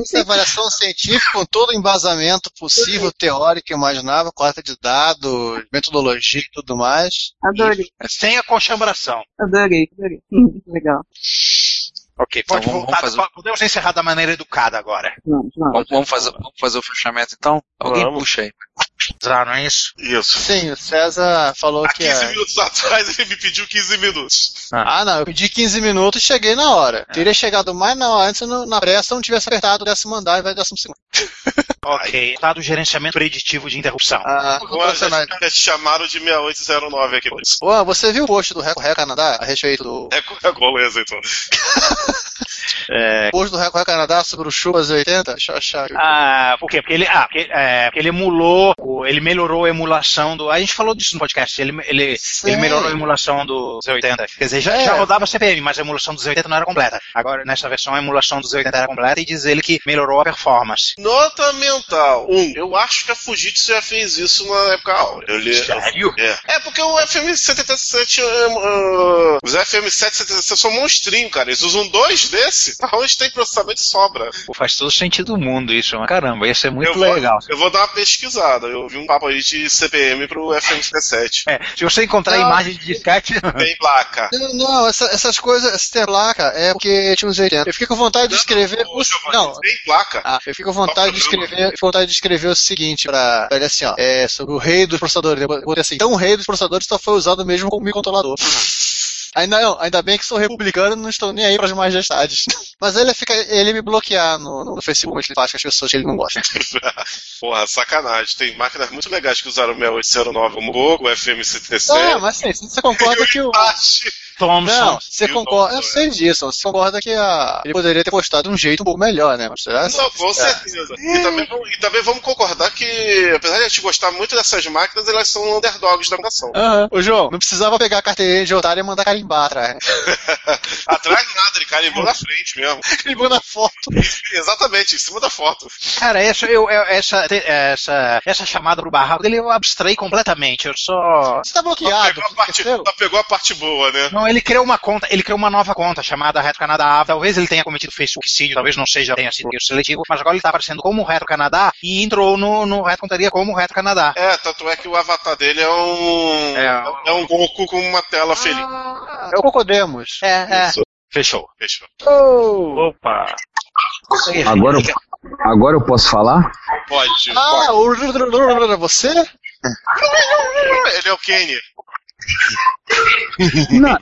Essa avaliação científica com todo o embasamento possível, teórico, imaginável, coleta de dados, metodologia e tudo mais. Adorei. Sem a conchambração. Adorei, adorei. Hum, legal. Ok, pode Então, vamos- voltar. vamos fazer- Podemos encerrar da maneira educada agora. Vamos, Vamos, vamos fazer, vamos fazer o fechamento então? Alguém Vamos. puxa aí. Não é isso? Isso. Sim, o César falou Há que 15 é. minutos (laughs) atrás ele me pediu 15 minutos. Ah, não, eu pedi 15 minutos e cheguei na hora. Teria chegado mais na hora antes no- na pressa não tivesse apertado o décimo andar invés do décimo segundo. (laughs) Ok, tá do gerenciamento preditivo de interrupção. Ah, Agora já, já te chamaram de 6809 aqui. por isso. Ô, você viu o post do Reco Reco Canadá a respeito do. É, é beleza, então. (laughs) É, O post do Reco Reco Canadá sobre o Chuvas 80? Deixa eu achar. Ah, por quê? Porque ele, ah, porque, é, porque ele emulou, ele melhorou a emulação do. A gente falou disso no podcast. Ele, ele, Sim. ele melhorou a emulação do Z80. Quer dizer, já, É. já rodava CPM, mas a emulação do Z80 não era completa. Agora, nessa versão, a emulação do Z80 era completa e diz ele que melhorou a performance. Nota mental. Um, eu acho que a Fujitsu já fez isso na época áurea. Eu li, Sério? É. é porque o FM77, é, uh, os FM777 são monstrinhos, cara. Eles usam dois desses, onde (laughs) tem processamento sobra. Pô, faz todo sentido do mundo isso, mas caramba, ia ser muito eu vou, legal. Eu vou dar uma pesquisada. Eu vi um papo aí de CPM pro FM77. É, se você encontrar Não. imagens de disquete. (laughs) Tem placa. Não, não, essa- essas coisas, essa ter placa é porque tinha uns 80. Eu fiquei com vontade de escrever. o- não, Tem placa. Ah, eu fiquei com vontade de escrever, com vontade de escrever o seguinte pra, pra ele assim, ó, é sobre o rei dos processadores. Eu botei assim, então o rei dos processadores só foi usado mesmo como microcontrolador. (laughs) Ainda, não, ainda bem que sou republicano e não estou nem aí para as majestades. (laughs) Mas ele fica, ele me bloquear no, no Facebook, ele faz com as pessoas que ele não gosta. (laughs) Porra, sacanagem. Tem máquinas muito legais que usaram o 6809 como Bogo, o FM77. Ah, mas sim, você concorda (laughs) que o. Thompson. Não, você o concorda. Eu sei disso, você concorda que a... ele poderia ter postado de um jeito um pouco melhor, né? Mas será? Não, com certeza. E também, vamos- e também vamos concordar que, apesar de a gente gostar muito dessas máquinas, elas são underdogs da nação. Aham. Ô, João, não precisava pegar a carteirinha de otário e mandar carimbar atrás. (laughs) Atrás nada, ele carimbou na frente mesmo. (laughs) Carimbou na foto. (laughs) Exatamente, em cima da foto. Cara, essa, eu, eu- essa, essa, essa chamada pro barraco dele eu abstraí completamente. Eu só. Você tá bloqueado. Só pegou, a parte, só pegou a parte boa, né? Não, ele criou uma conta, ele criou uma nova conta chamada Retro Canadá. Talvez ele tenha cometido Facebook talvez não seja tenha sido erro seletivo, mas agora ele tá aparecendo como Retro Canadá e entrou no, no Retro Contaria como Retro Canadá. É, tanto é que o avatar dele é um. É, um Goku com uma tela feliz. É o Cocodemos. É, é. Fechou. Fechou. Oh. Opa! Agora, eu- agora eu posso falar? Pode. Ah, o você? Ele é o Kenny. Não,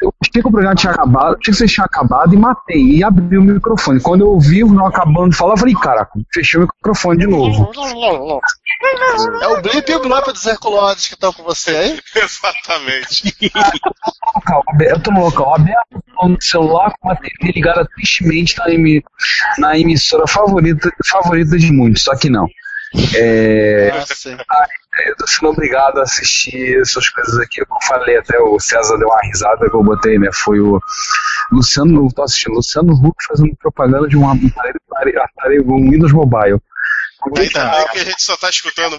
eu achei que o programa tinha acabado, achei que você tinha acabado e matei e abri o microfone. Quando eu ouvi o não acabando de falar, eu falei, caraca, fechei o microfone de novo. É o Blip e o Blop dos Herculoides que estão com você aí? (laughs) Exatamente. Eu tô no local aberto, tô no celular com a TV ligada tristemente na, emi- na emissora favorita, favorita de muitos, só que não. É, ah, eu tô sendo obrigado a assistir essas coisas aqui. Eu falei até, o César deu uma risada que eu botei, né? Foi o Luciano, eu tô assistindo, Luciano Huck fazendo propaganda de um aparelho, aparelho um Windows Mobile. Ainda bem que a gente só tá escutando.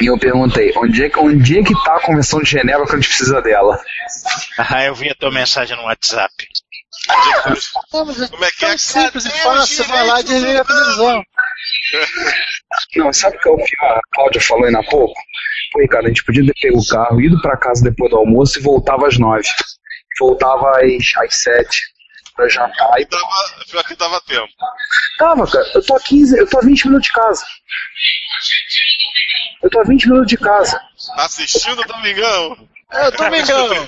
E eu perguntei, onde é, que- onde é que tá a convenção de Genebra que a gente precisa dela? Ah, eu vi a tua mensagem no WhatsApp. Como é que é? Simples e fácil, você vai lá e desliga a televisão. Não, sabe o que é o pior? A Cláudia falou ainda há pouco. Pô, Ricardo, a gente podia ter pego o carro, ido pra casa depois do almoço e voltava às nove. Voltava às, às sete pra jantar e Dava, pior que dava tempo. Tava, cara. Eu tô a 15, eu tô a 20 minutos de casa. Eu tô a 20 minutos de casa. Assistindo o Domingão. É, Domingão.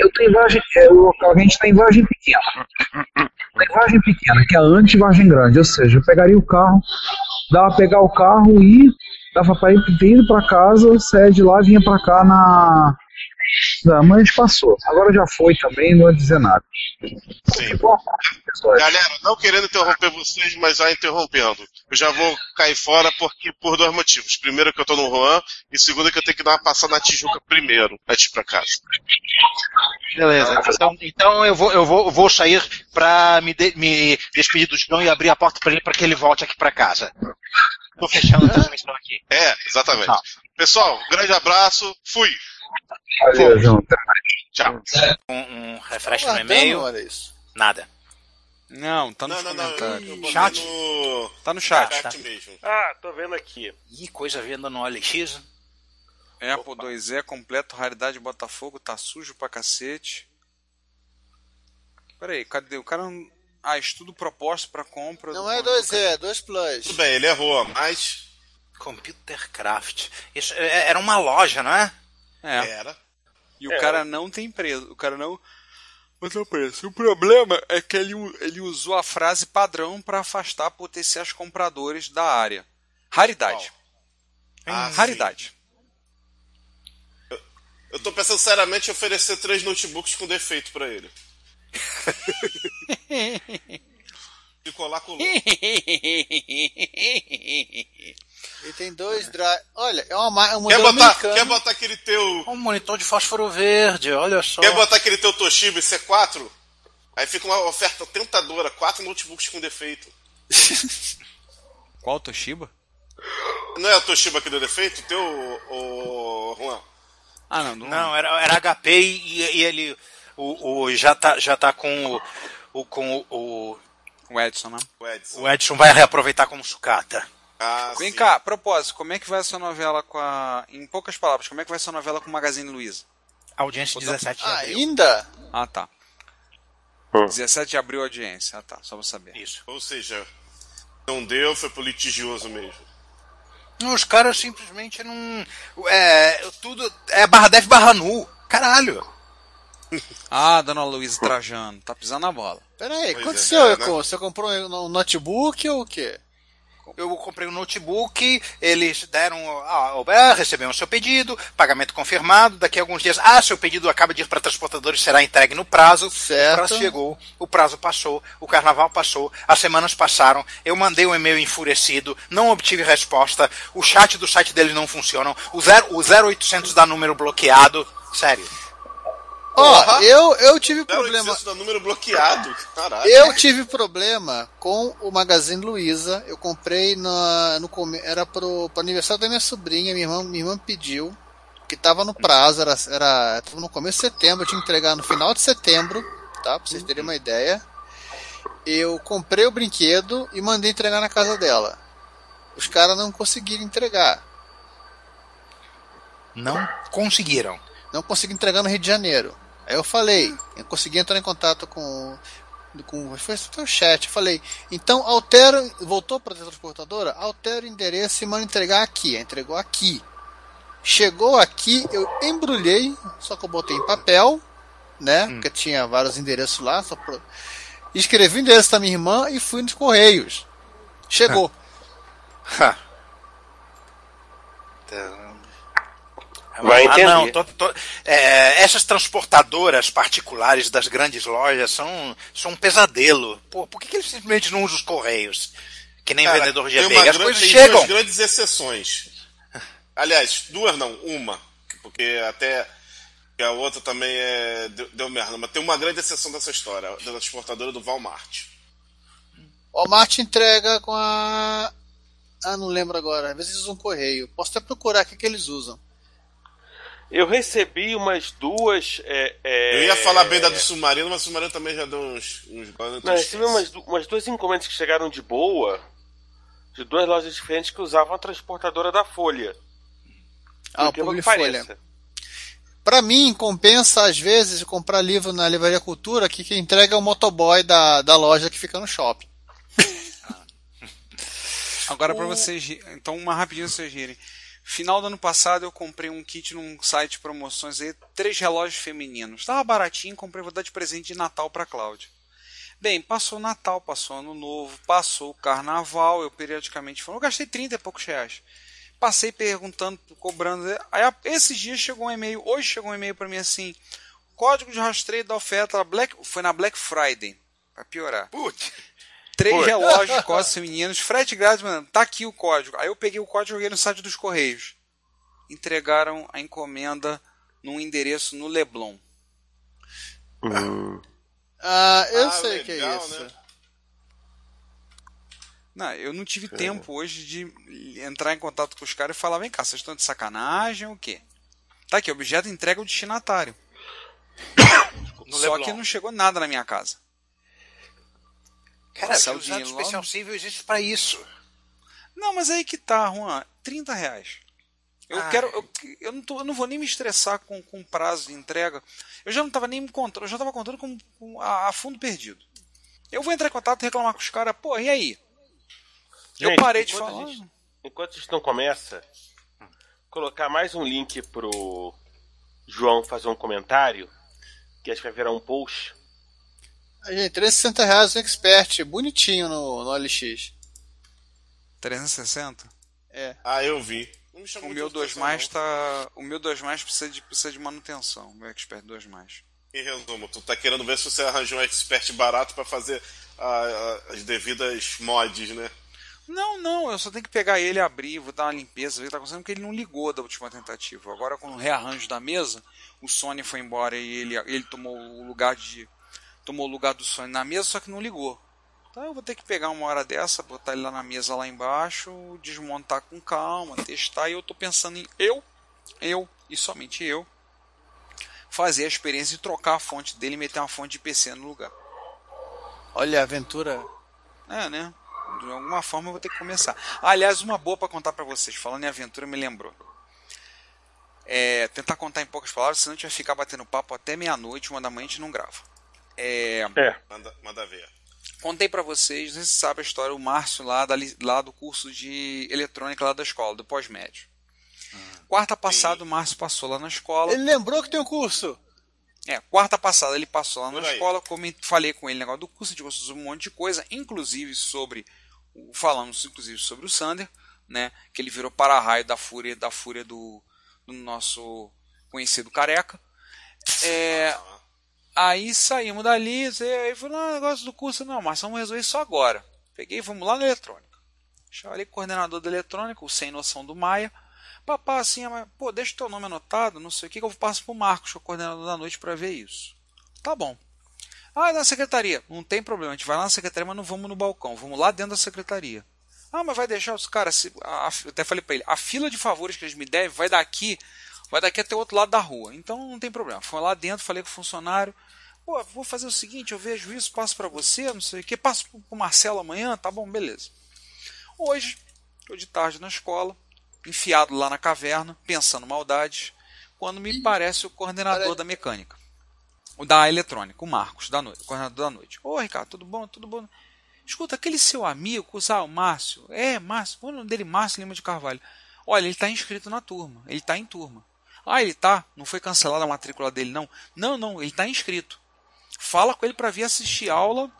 Eu tô em Vargem, é, o local que a gente tá em Vargem Pequena. (laughs) Tá em Vargem Pequena, que é Vargem Grande. Ou seja, eu pegaria o carro, dava pegar o carro e dava pra ir, ido pra casa, sair de lá vinha pra cá na, Não, mas passou. Agora já foi também, não vai dizer nada. Sim. Galera, não querendo interromper vocês, mas já interrompendo. Eu já vou cair fora porque, por dois motivos. Primeiro que eu tô no Juan, e segundo que eu tenho que dar uma passada na Tijuca primeiro, antes de ir pra casa. Beleza, então, então eu, vou, eu, vou, eu vou sair pra me, de- me despedir do João e abrir a porta pra ele para que ele volte aqui pra casa. Tô fechando (laughs) a transmissão aqui. É, exatamente. Pessoal, grande abraço, fui. Valeu, João. Tchau. Um, um refresh Ah, no e-mail. Nada. Não, tá no Não, não, não. Chat? no... Tá no chat. chat mesmo. Ah, tô vendo aqui. Ih, coisa venda no OLX. Apple 2E completo, raridade Botafogo, tá sujo pra cacete. Pera aí, cadê? O cara não... Ah, estudo proposto pra compra. Não do- é 2E, é 2 Plus. Tudo bem, ele errou, mas. Computercraft. Isso é- era uma loja, não é? É. Era. E o É. cara não tem preço. O cara não botou preço. O problema é que ele, ele usou a frase padrão pra afastar potenciais compradores da área. Raridade. Ah, Raridade. Eu tô pensando seriamente em oferecer três notebooks com defeito pra ele. (laughs) E colar colou. Ele tem dois drive. Olha, é uma ma- é um Quer botar, americano. quer botar aquele teu. Um monitor de fósforo verde, olha só. Quer botar aquele teu Toshiba C4? Aí fica uma oferta tentadora, quatro notebooks com defeito. (laughs) Qual Toshiba? Não é o Toshiba que deu defeito? O teu, o Juan? Ah, não. Não, era, era HP e, e ele o, o- já, tá, já tá com o, o- com o, O Edson, né? O Edson. o Edson vai reaproveitar como sucata. Ah, Vem cá, propósito, como é que vai essa novela com a. Em poucas palavras, como é que vai essa novela com o Magazine Luiza? Audiência 17 de abril. Ainda? Ah, tá. 17 de abril audiência. Ah, tá. Só pra saber. Isso. Ou seja, não deu, foi pro litigioso mesmo. Não, Os caras simplesmente não. É, tudo. É barra def barra nu. Caralho. Ah, dona Luísa Trajano, tá pisando na bola. Pera aí, o que Pois aconteceu? é, né? Você comprou um notebook ou o quê? Eu comprei um notebook, eles deram. Ah, ah, recebemos seu pedido, pagamento confirmado. Daqui a alguns dias, ah, seu pedido acaba de ir para transportadores, será entregue no prazo. Certo. O prazo chegou, o prazo passou, o carnaval passou, as semanas passaram. Eu mandei um e-mail enfurecido, não obtive resposta. O chat do site deles não funciona. O, zero, o 0800 dá número bloqueado. Sério. Ó, eu, eu tive problema. Isso dá número bloqueado. Caralho. Eu tive problema com o Magazine Luiza. Eu comprei na, no era pro, pro aniversário da minha sobrinha. Minha irmã, minha irmã pediu que tava no prazo, era, era tava no começo de setembro. Eu tinha que entregar no final de setembro, tá? Pra vocês terem uma ideia. Eu comprei o brinquedo e mandei entregar na casa dela. Os caras não conseguiram entregar. Não conseguiram. Não consegui entregar no Rio de Janeiro. Aí eu falei, eu consegui entrar em contato com com foi o chat, eu falei, então altera, voltou para a transportadora, altera o endereço e manda entregar aqui. Aí Entregou aqui. Chegou aqui, eu embrulhei, só que eu botei em papel, né? Porque tinha vários endereços lá, só pro... escrevi o endereço da minha irmã e fui nos correios. Chegou. (laughs) Vai ah, entender. não, tô- tô- é, essas transportadoras particulares das grandes lojas são, são um pesadelo. Pô, por que, que eles simplesmente não usam os correios? Que nem Cara, vendedor de tem EB. uma As gran- coisas tem chegam. duas grandes exceções. Aliás, duas não, uma. Porque até que a outra também é, deu, deu merda. Mas tem uma grande exceção dessa história, da transportadora do Walmart. O Walmart entrega com a. Ah, não lembro agora. Às vezes usam correio. Posso até procurar o que, que eles usam. Eu recebi umas duas. é, é, Eu ia falar bem da do Submarino, mas o Submarino também já deu uns. uns Não, eu recebi umas, umas duas encomendas que chegaram de boa, de duas lojas diferentes que usavam a transportadora da Folha. Ah, o pareça. Pra mim, compensa às vezes comprar livro na Livraria Cultura que quem entrega é o motoboy da, da loja que fica no shopping. (laughs) Agora pra vocês, então uma rapidinho pra vocês rirem. Final do ano passado eu comprei um kit num site de promoções aí, três relógios femininos. Tava baratinho, comprei, vou dar de presente de Natal pra Cláudia. Bem, passou o Natal, passou Ano Novo, passou o Carnaval, eu periodicamente falo, eu gastei 30 e poucos reais. passei perguntando, cobrando. Aí esses dias chegou um e-mail, hoje chegou um e-mail para mim assim: código de rastreio da oferta Black, foi na Black Friday, pra piorar. Três relógios de costas femininos, frete grátis, mano, tá aqui o código. Aí eu peguei o código e joguei no site dos Correios. Entregaram a encomenda num endereço no Leblon. Ah, eu Ah, sei o que é legal, isso. né? Não, eu não tive tempo hoje de entrar em contato com os caras e falar, vem cá, vocês estão de sacanagem ou o quê? Tá aqui, objeto entrega ao destinatário. (coughs) Só Leblon. que não chegou nada na minha casa. Cara, Passar o o usado dinheiro logo. especial civil existe pra isso. Não, mas aí que tá, Juan, 30 reais. Eu Ai. quero. Eu, eu, não tô- eu não vou nem me estressar com, com prazo de entrega. Eu já não tava nem me contando, eu já tava contando com, com a, a fundo perdido. Eu vou entrar em contato e reclamar com os caras, pô, e aí? eu Gente, parei de enquanto falar. gente- enquanto a gente não começa, colocar mais um link pro João fazer um comentário, que acho que vai virar um post. Gente, 360 reais o Expert, bonitinho no, no LX. 360? É. Ah, eu vi. Não me O meu muita 2 atenção, mais não. tá. O meu 2 mais precisa de, precisa de manutenção. O meu Expert 2 mais. Em resumo, tu tá querendo ver se você arranjou um expert barato pra fazer ah, ah, as devidas mods, né? Não, não, eu só tenho que pegar ele, abrir, vou dar uma limpeza, ver o que tá acontecendo, porque ele não ligou da última tentativa. Agora com o rearranjo da mesa, o Sony foi embora e ele, ele tomou o lugar de. Tomou o lugar do Sony na mesa, só que não ligou. Então eu vou ter que pegar uma hora dessa, botar ele lá na mesa lá embaixo, desmontar com calma, testar, e eu tô pensando em eu, eu e somente eu, fazer a experiência de trocar a fonte dele e meter uma fonte de PC no lugar. Olha a aventura. É, né? De alguma forma eu vou ter que começar. Ah, aliás, uma boa pra contar pra vocês. Falando em aventura, me lembrou. É, tentar contar em poucas palavras, senão a gente vai ficar batendo papo até meia-noite, uma da manhã a gente não grava. É, Manda, manda ver. Contei pra vocês, não sei se você sabe a história, o Márcio lá, da lá do curso de eletrônica lá da escola, do pós-médio. Quarta passada, o Márcio passou lá na escola. Ele lembrou que tem um curso. É, quarta passada ele passou lá na aí. escola, como falei com ele negócio do curso, a gente sobre um monte de coisa, inclusive sobre o- falamos inclusive sobre o Sander, né, que ele virou para-raio da fúria da fúria do, do nosso conhecido careca. É, aí saímos dali, aí falou, ah, negócio do curso, não, mas vamos resolver isso agora. Peguei, vamos lá na eletrônica. Chamei o coordenador da eletrônica, o sem noção do Maia. Papá, assim, ah, pô, deixa o teu nome anotado, não sei o que, que eu passo pro Marcos, o coordenador da noite, para ver isso. Tá bom. Ah, é na secretaria. Não tem problema, a gente vai lá na secretaria, mas não vamos no balcão, vamos lá dentro da secretaria. Ah, mas vai deixar os caras. Eu até falei pra ele, a fila de favores que eles me devem vai daqui, vai daqui até o outro lado da rua. Então não tem problema. Fui lá dentro, falei com o funcionário. Pô, vou fazer o seguinte, eu vejo isso, passo para você, não sei o que, passo pro pro Marcelo amanhã, tá bom, beleza. Hoje, tô de tarde na escola, enfiado lá na caverna, pensando maldades, quando me parece o coordenador da mecânica. O da eletrônica, o Marcos, da noite, o coordenador da noite. Ô, Ricardo, tudo bom? Tudo bom? Escuta, aquele seu amigo, ah, o Márcio. É, Márcio, o nome dele é Márcio Lima de Carvalho. Olha, ele está inscrito na turma. Ele está em turma. Ah, ele tá? Não foi cancelada a matrícula dele, não? Não, não, ele está inscrito. Fala com ele para vir assistir aula,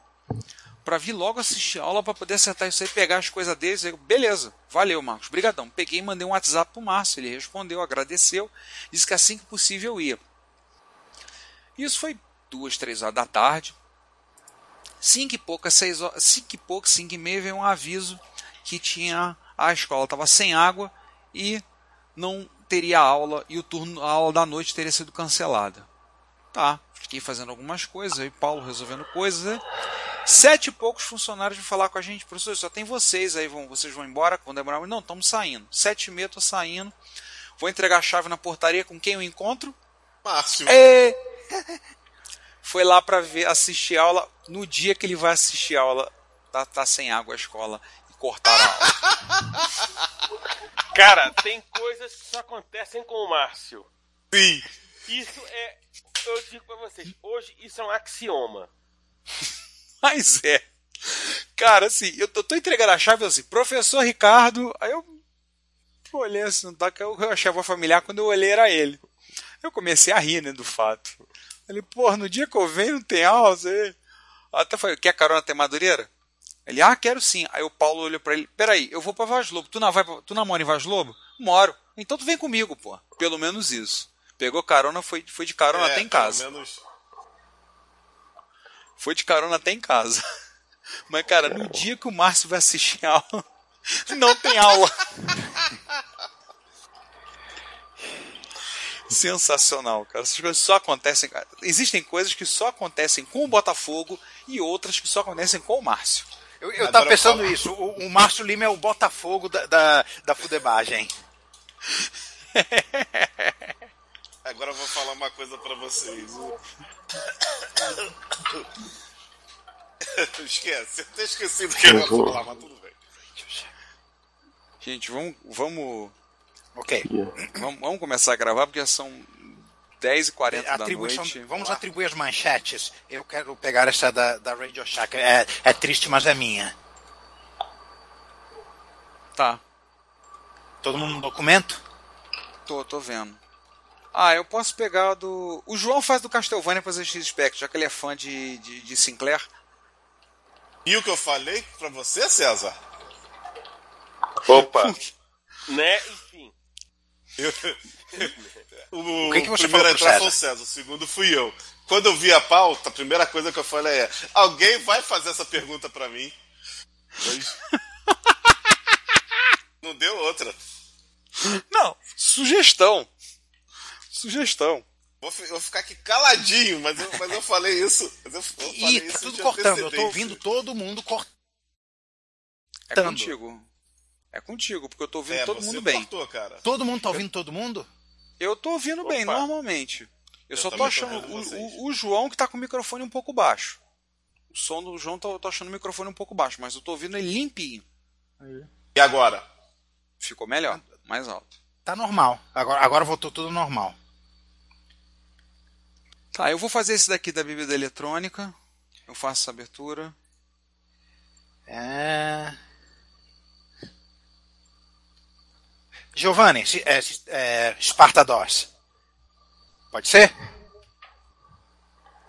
para vir logo assistir aula para poder acertar isso aí, pegar as coisas deles. Eu, Beleza, valeu, Marcos, brigadão. Peguei e mandei um WhatsApp pro Márcio, ele respondeu, agradeceu, disse que assim que possível eu ia. Isso foi duas, três horas da tarde. Cinco e pouco, seis horas, cinco e pouco, cinco e meia veio um aviso que tinha a escola estava sem água e não teria aula e o turno a aula da noite teria sido cancelada. Tá, fiquei fazendo algumas coisas, e Paulo resolvendo coisas. Né? Sete e poucos funcionários vão falar com a gente, professor, só tem vocês aí, vão, vocês vão embora, vão demorar? Não, estamos saindo. Sete e meia, tô saindo. Vou entregar a chave na portaria com quem eu encontro? Márcio. É... (laughs) Foi lá para ver, assistir aula. No dia que ele vai assistir aula, tá, tá sem água a escola cortaram a aula. (laughs) Cara, tem coisas que só acontecem com o Márcio. Sim. Isso é. Eu digo pra vocês, hoje isso é um axioma. (laughs) Mas é. Cara, assim, eu tô, tô entregando a chave assim, professor Ricardo. Aí eu olhei assim, não tá que eu achava familiar quando eu olhei era ele. Eu comecei a rir, né, do fato. Ele, porra, no dia que eu venho não tem aula, você... Até falei, quer carona até Madureira? Ele, ah, quero sim. Aí o Paulo olhou pra ele, peraí, eu vou pra Vaz Lobo. Tu, não vai pra- tu namora em Vaz Lobo? Moro. Então tu vem comigo, pô. Pelo menos isso. Pegou carona, foi, foi de carona É, até em pelo casa. menos- Foi de carona até em casa. (laughs) Mas, cara, no dia que o Márcio vai assistir a aula, (laughs) não tem aula. (laughs) Sensacional, cara. Essas coisas só acontecem. cara. Existem coisas que só acontecem com o Botafogo e outras que só acontecem com o Márcio. Eu, eu tava pensando isso. O, o Márcio Lima é o Botafogo da, da, da fudebagem. (laughs) Agora eu vou falar uma coisa pra vocês. (coughs) Esquece, eu até esqueci do que eu ia falar, mas tudo bem. Gente, vamos. Vamos, Ok. vamos, vamos começar a gravar porque já são 10h40 da Atribuição- noite. vamos atribuir as manchetes. Eu quero pegar essa da, da Radio Shack. É, é triste, mas é minha. Tá. Todo mundo no documento? Tô, tô vendo. Ah, eu posso pegar do. O João faz do Castlevania pra ZX Spectrum, já que ele é fã de, de, de Sinclair. E o que eu falei pra você, César? Opa. (laughs) né? Enfim. O, O que que você primeiro falou entrar foi o César, o segundo fui eu. Quando eu vi a pauta, a primeira coisa que eu falei é: alguém vai fazer essa pergunta pra mim? Mas- (laughs) Não deu outra. Não, sugestão. Sugestão. Vou, vou ficar aqui caladinho, mas eu, mas eu falei isso. Mas eu, eu falei Ih, tá isso tudo cortando. Eu tô ouvindo todo mundo cortando. É contigo. É contigo, porque eu tô ouvindo É, todo você mundo bem. cortou, cara. Todo mundo tá ouvindo todo mundo? Eu tô ouvindo bem, normalmente. Eu, Eu só tô tô achando ouvindo o, o- o João que tá com o microfone um pouco baixo. O som do João tá, eu tô achando o microfone um pouco baixo, mas eu tô ouvindo ele limpinho. E agora? Ficou melhor, mais alto. Tá normal. Agora, agora voltou tudo normal. Tá, eu vou fazer esse daqui da bebida eletrônica. Eu faço essa abertura. É... Giovanni, é, é, Sparta DOS. Pode ser?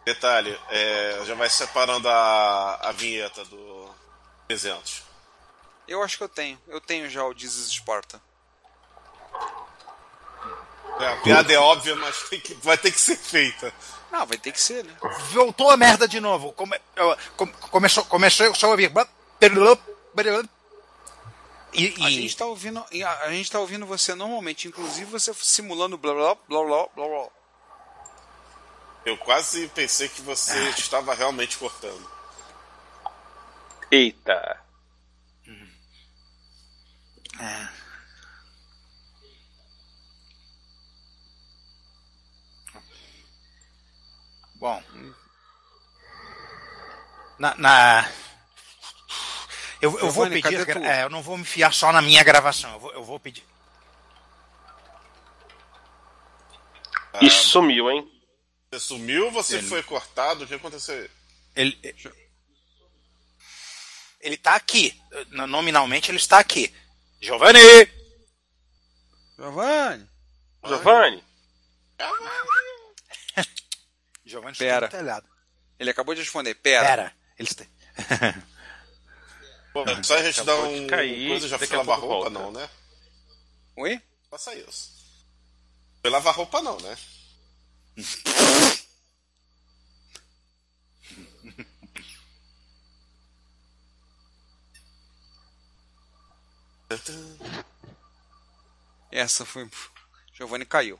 Detalhe, é, já vai separando a, a vinheta do 300. Eu acho que eu tenho. Eu tenho já o is Sparta. É, a piada é óbvia, mas tem que- vai ter que ser feita. Não, vai ter que ser, né? Voltou a merda de novo. Come- come- começou, começou só a ouvir. E, A e- gente tá ouvindo, a, a gente tá ouvindo você normalmente, inclusive você simulando blá blá blá blá blá blá. Eu quase pensei que você Ah. estava realmente cortando. Eita. É. Bom. Na. na- Eu, eu vou Giovanni, pedir. é, eu não vou me fiar só na minha gravação. Eu vou, eu vou pedir. E sumiu, hein? Você sumiu, você Ele- foi cortado, o que aconteceu? Ele. Ele tá aqui. No- Nominalmente ele está aqui. Giovanni! Giovanni! Giovanni? (laughs) Giovanni Pera. está no telhado. Ele acabou de responder. Pera. Pera. Ele está... (laughs) Pô, só a gente dar um cair, coisa já foi lavar roupa, volta. não, né? Oi? Faça isso. Foi lavar roupa, não, né? (laughs) Essa foi. Giovanni caiu.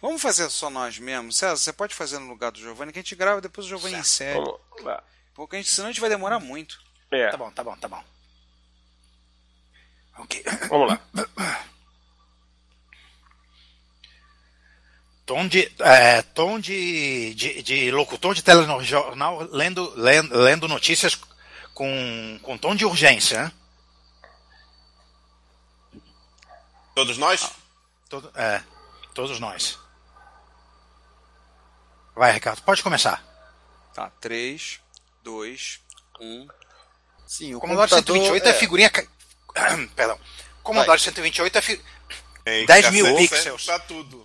Vamos fazer só nós mesmos? César, você pode fazer no lugar do Giovanni, que a gente grava depois o Giovanni insere. Porque a gente, senão a gente vai demorar muito. É. Tá bom, tá bom, tá bom. Ok. Vamos lá. Tom de, é, tom de, de, de locutor de telejornal lendo, lendo, lendo notícias com, com tom de urgência. né? Todos nós? Todo- é, todos nós. Vai, Ricardo, pode começar. Tá, 3, 2, 1. Sim, o Commodore computador 128 é, é- figurinha. ca- (coughs) Perdão. Commodore 128 é fi... É, 10 mil cacete, pixels. Pra tudo.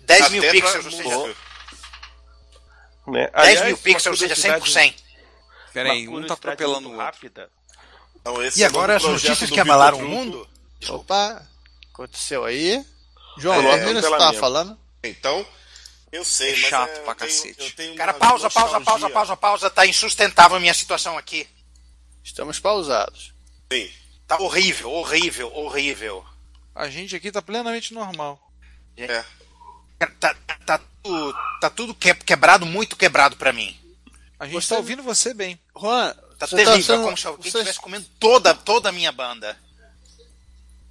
10 Até mil pra pixels, ou seja. Né? 10 Aliás, mil pixels, ou seja, curiosidade- 100%. Pera aí, uma um tá atropelando o outro. rápida. Esse E é agora as notícias que abalaram o mundo? Opa, aconteceu aí. João, É, termina o que você tava falando. Então, eu sei, É mas chato é, pra eu tenho- cacete. eu tenho Cara, pausa, pausa, pausa, pausa, pausa. Tá insustentável a minha situação aqui. Estamos pausados. Sim. Tá horrível, horrível, horrível. A gente aqui tá plenamente normal. É. Tá, tá, tudo, tá tudo que- quebrado, muito quebrado pra mim. A gente tá ouvindo você bem. Juan, Tá você terrível, sendo- é como se alguém você- estivesse comendo toda, toda a minha banda.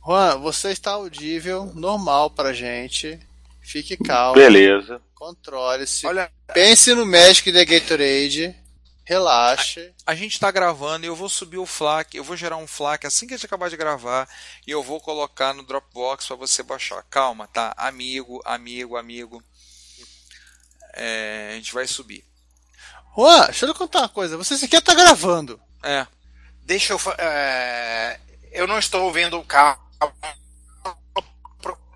Juan, você está audível, normal pra gente. Fique calmo. Beleza. Controle-se. Olha- Pense no Magic The Gatorade. Relaxe. A gente tá gravando e eu vou subir o FLAC, eu vou gerar um FLAC assim que a gente acabar de gravar e eu vou colocar no Dropbox pra você baixar. Calma, tá? Amigo, amigo, amigo. É, a gente vai subir. Juan, deixa eu contar uma coisa. Você sequer tá gravando. É. Deixa eu. é, eu não estou ouvindo o carro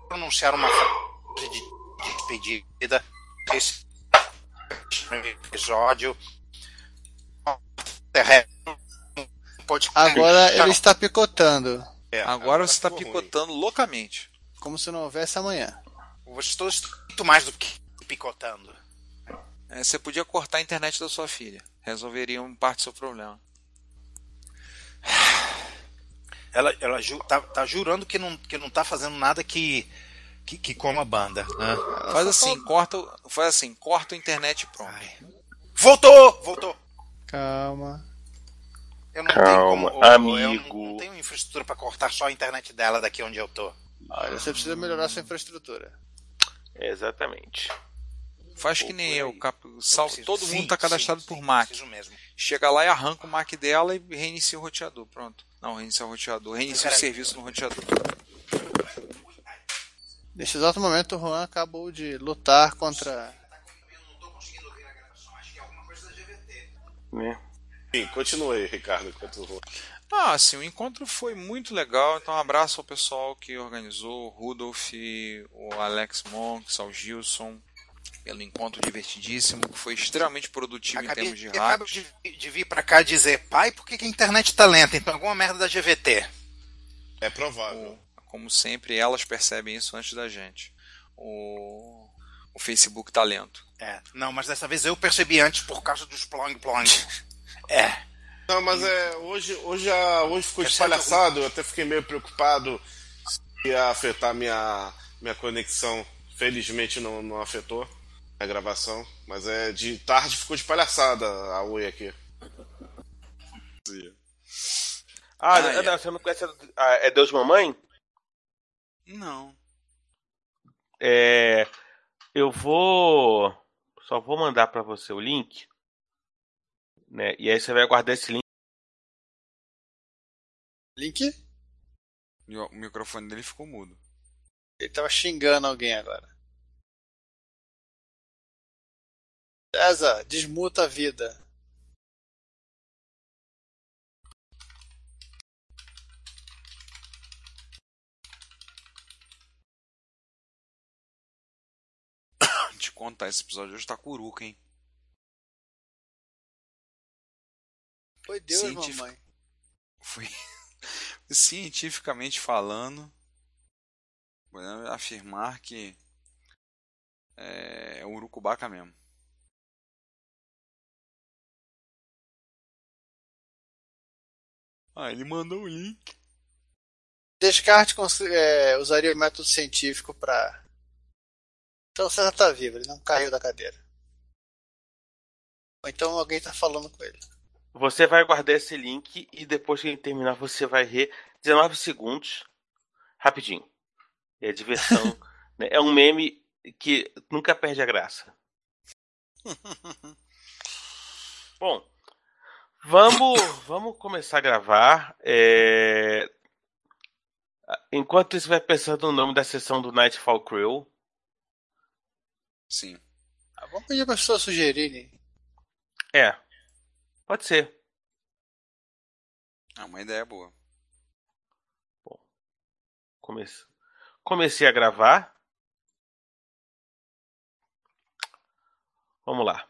pronunciar uma frase de despedida. Esse episódio. Pode Agora ele está picotando. É, Agora você tá ficou ruim. picotando loucamente. Como se não houvesse amanhã. Você estou muito mais do que picotando. É, você podia cortar a internet da sua filha. Resolveria um parte do seu problema. Ela, ela ju- tá, tá jurando que não, que não tá fazendo nada que, que, que coma a banda. né? Faz assim, corta, faz assim, corta a internet e pronto. Voltou! Voltou! Calma. Eu não Calma, tenho como. eu- Eu, amigo. não, não tenho infraestrutura para cortar só a internet dela daqui onde eu tô. Olha, você precisa melhorar sua infraestrutura. Exatamente. Faz que nem eu, cap... sal- preciso- todo sim, mundo tá cadastrado sim, por sim, Mac. Chega lá e arranca o Mac dela e reinicia o roteador. Pronto. Não, reinicia o roteador. Reinicia o serviço no roteador. Neste exato momento, o Juan acabou de lutar contra. Né? Sim, continue aí, Ricardo. enquanto eu vou. Ah, assim, o encontro foi muito legal. Então, um abraço ao pessoal que organizou, o Rudolf, o Alex Monks, ao Gilson, pelo encontro divertidíssimo, que foi extremamente produtivo em Acabei, termos de acabo hacks. de, de vir pra cá dizer, pai, por que, que a internet tá lenta? Então alguma merda da GVT. É provável. Como sempre, elas percebem isso antes da gente. O, o Facebook tá lento. É, não, mas dessa vez eu percebi antes por causa dos plong plong. (laughs) é. Não, mas é, hoje, hoje, a, hoje ficou espalhaçado, eu até fiquei meio preocupado se ia afetar minha, minha conexão. Felizmente não, não afetou a gravação, mas é de tarde ficou de palhaçada a Oi aqui. Ah, Ah, não, é. não, você não conhece a- a- é Deus Mamãe? Não. É, eu vou. Só vou mandar pra você o link. Né? E aí você vai guardar esse link. Link? O microfone dele ficou mudo. Ele tava xingando alguém agora. César, desmuta a vida. Te contar, esse episódio hoje tá curuca, hein? Foi Deus, Científico. mamãe. Foi (laughs) cientificamente falando, podemos afirmar que é, é urucubaca mesmo. Ah, ele mandou o link. Descartes é, usaria o método científico pra. Então o César tá vivo, ele não caiu da cadeira. Ou então alguém tá falando com ele. Você vai guardar esse link e depois que ele terminar você vai rir 19 segundos. Rapidinho. É diversão. (laughs) né? É um meme que nunca perde a graça. (laughs) Bom, vamos, vamos começar a gravar. É, Enquanto isso, vai pensando no nome da sessão do Nightfall Crew. Sim. Ah, vamos pedir pra pessoas sugerirem. É, pode ser. É uma ideia boa. Comece... Comecei a gravar. Vamos lá.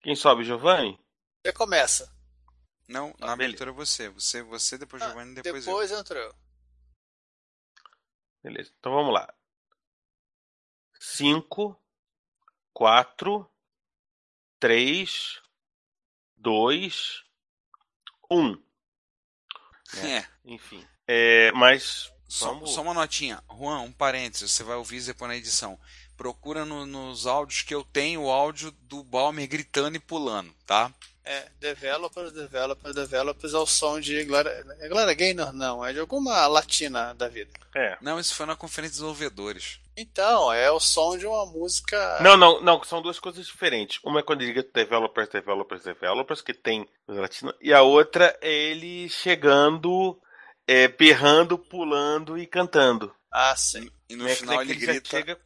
Quem sobe, Giovanni? Você começa. Não, na abertura é você. Você, você depois Giovanni, depois, Depois eu. entrou eu. Beleza, então vamos lá. 5, 4, 3, 2, 1. É. Enfim. É, mas. Só, só uma notinha. Juan, um parênteses, você vai ouvir depois na edição. Procura no- nos áudios que eu tenho o áudio do Balmer gritando e pulando, tá? É, developers, developers, developers ao som de Glória, é Glória Gaynor, não, é de alguma latina da vida. É. Não, isso foi na conferência de desenvolvedores. Então, é o som de uma música. Não, não, não, são duas coisas diferentes. Uma é quando ele liga developers, developers, developers, que tem latina, e a outra é ele chegando, é, berrando, pulando e cantando. Ah, sim. E no Né, final que ele grita. chega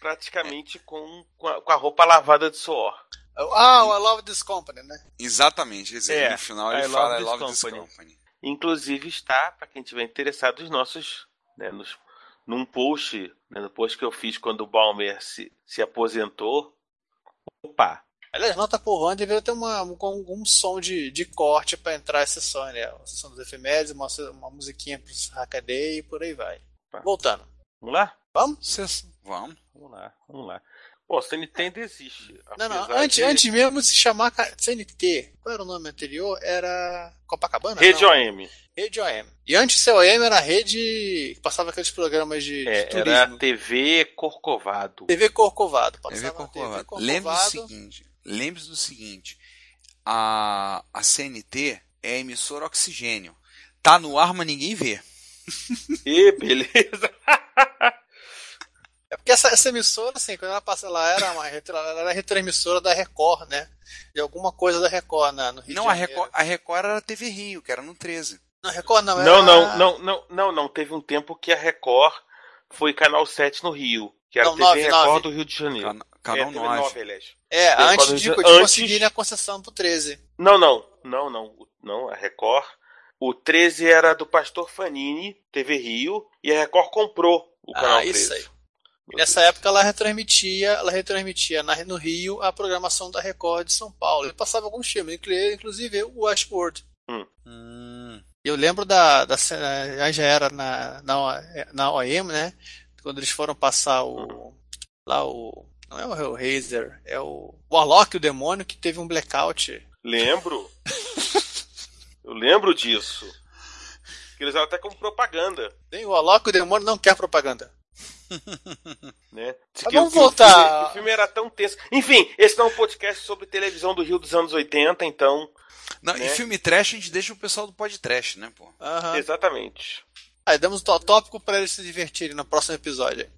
praticamente com, com, a, com a roupa lavada de suor. Ah, o I Love This Company, né? Exatamente, É, no final ele I fala I love this this company. company. Inclusive está, para quem tiver interessado, os nossos, né, nos, num post, né, no post que eu fiz quando o Balmer se, se aposentou. Opa, Aliás, nota por Juan deveria ter uma, um, um som de, de corte pra entrar essa sessão, né? A sessão dos efemérides, uma, uma musiquinha pro Hackaday e por aí vai. Voltando. vamos lá? Vamos? Vamos. Vamos lá, vamos lá. Pô, a CNT ainda existe. Não, não, antes, de- antes mesmo de se chamar CNT, qual era o nome anterior? Era Copacabana? Rede Não. OM. Rede OM. E antes de ser OM era a rede que passava aqueles programas de, de É, turismo. era TV Corcovado. TV Corcovado. TV Passava Corcovado. TV Lembre-se do Corcovado. seguinte, lembre-se do seguinte, a, a CNT é a emissora Oxigênio. Tá no ar, mas ninguém vê. E beleza. (laughs) É porque essa, essa emissora, assim, quando ela passa lá, era uma retro- ela era retransmissora da Record, né? De alguma coisa da Record na, no Rio Não, de a Janeiro. Record, a Record era a TV Rio, que era no 13. Não, Record não, Não, era... não, não, não, não, não. Teve um tempo que a Record foi Canal 7 no Rio. Que era Não, TV 9, Record 9. do Rio de Janeiro. Cana- canal é, TV 9. 9, aliás. É, TV antes de, de Antes- conseguirem a concessão pro 13. Não, não, não, não, não, a Record. O 13 era do Pastor Fanini, TV Rio, e a Record comprou o canal Ah, 13. isso aí. E nessa época ela retransmitia, ela retransmitia na- no Rio a programação da Record de São Paulo. E passava alguns filmes, inclu- inclusive o Westworld. Hum. E eu lembro da, da cena- já era na, na, na OM, né? Quando eles foram passar o. Lá o. Não é o Hellraiser, é o Warlock, o demônio, que teve um blackout. Lembro. (laughs) Eu lembro disso. Que eles eram até como propaganda, Tem o Warlock, o demônio não quer propaganda. Né? Mas Que- vamos que o voltar. filme- o filme era tão tenso. Enfim, esse não é um podcast sobre televisão do Rio dos anos 80, então. Não, né? E filme trash a gente deixa o pessoal do podcast, né, pô? Aham. Exatamente. Aí damos o tópico pra eles se divertirem no próximo episódio.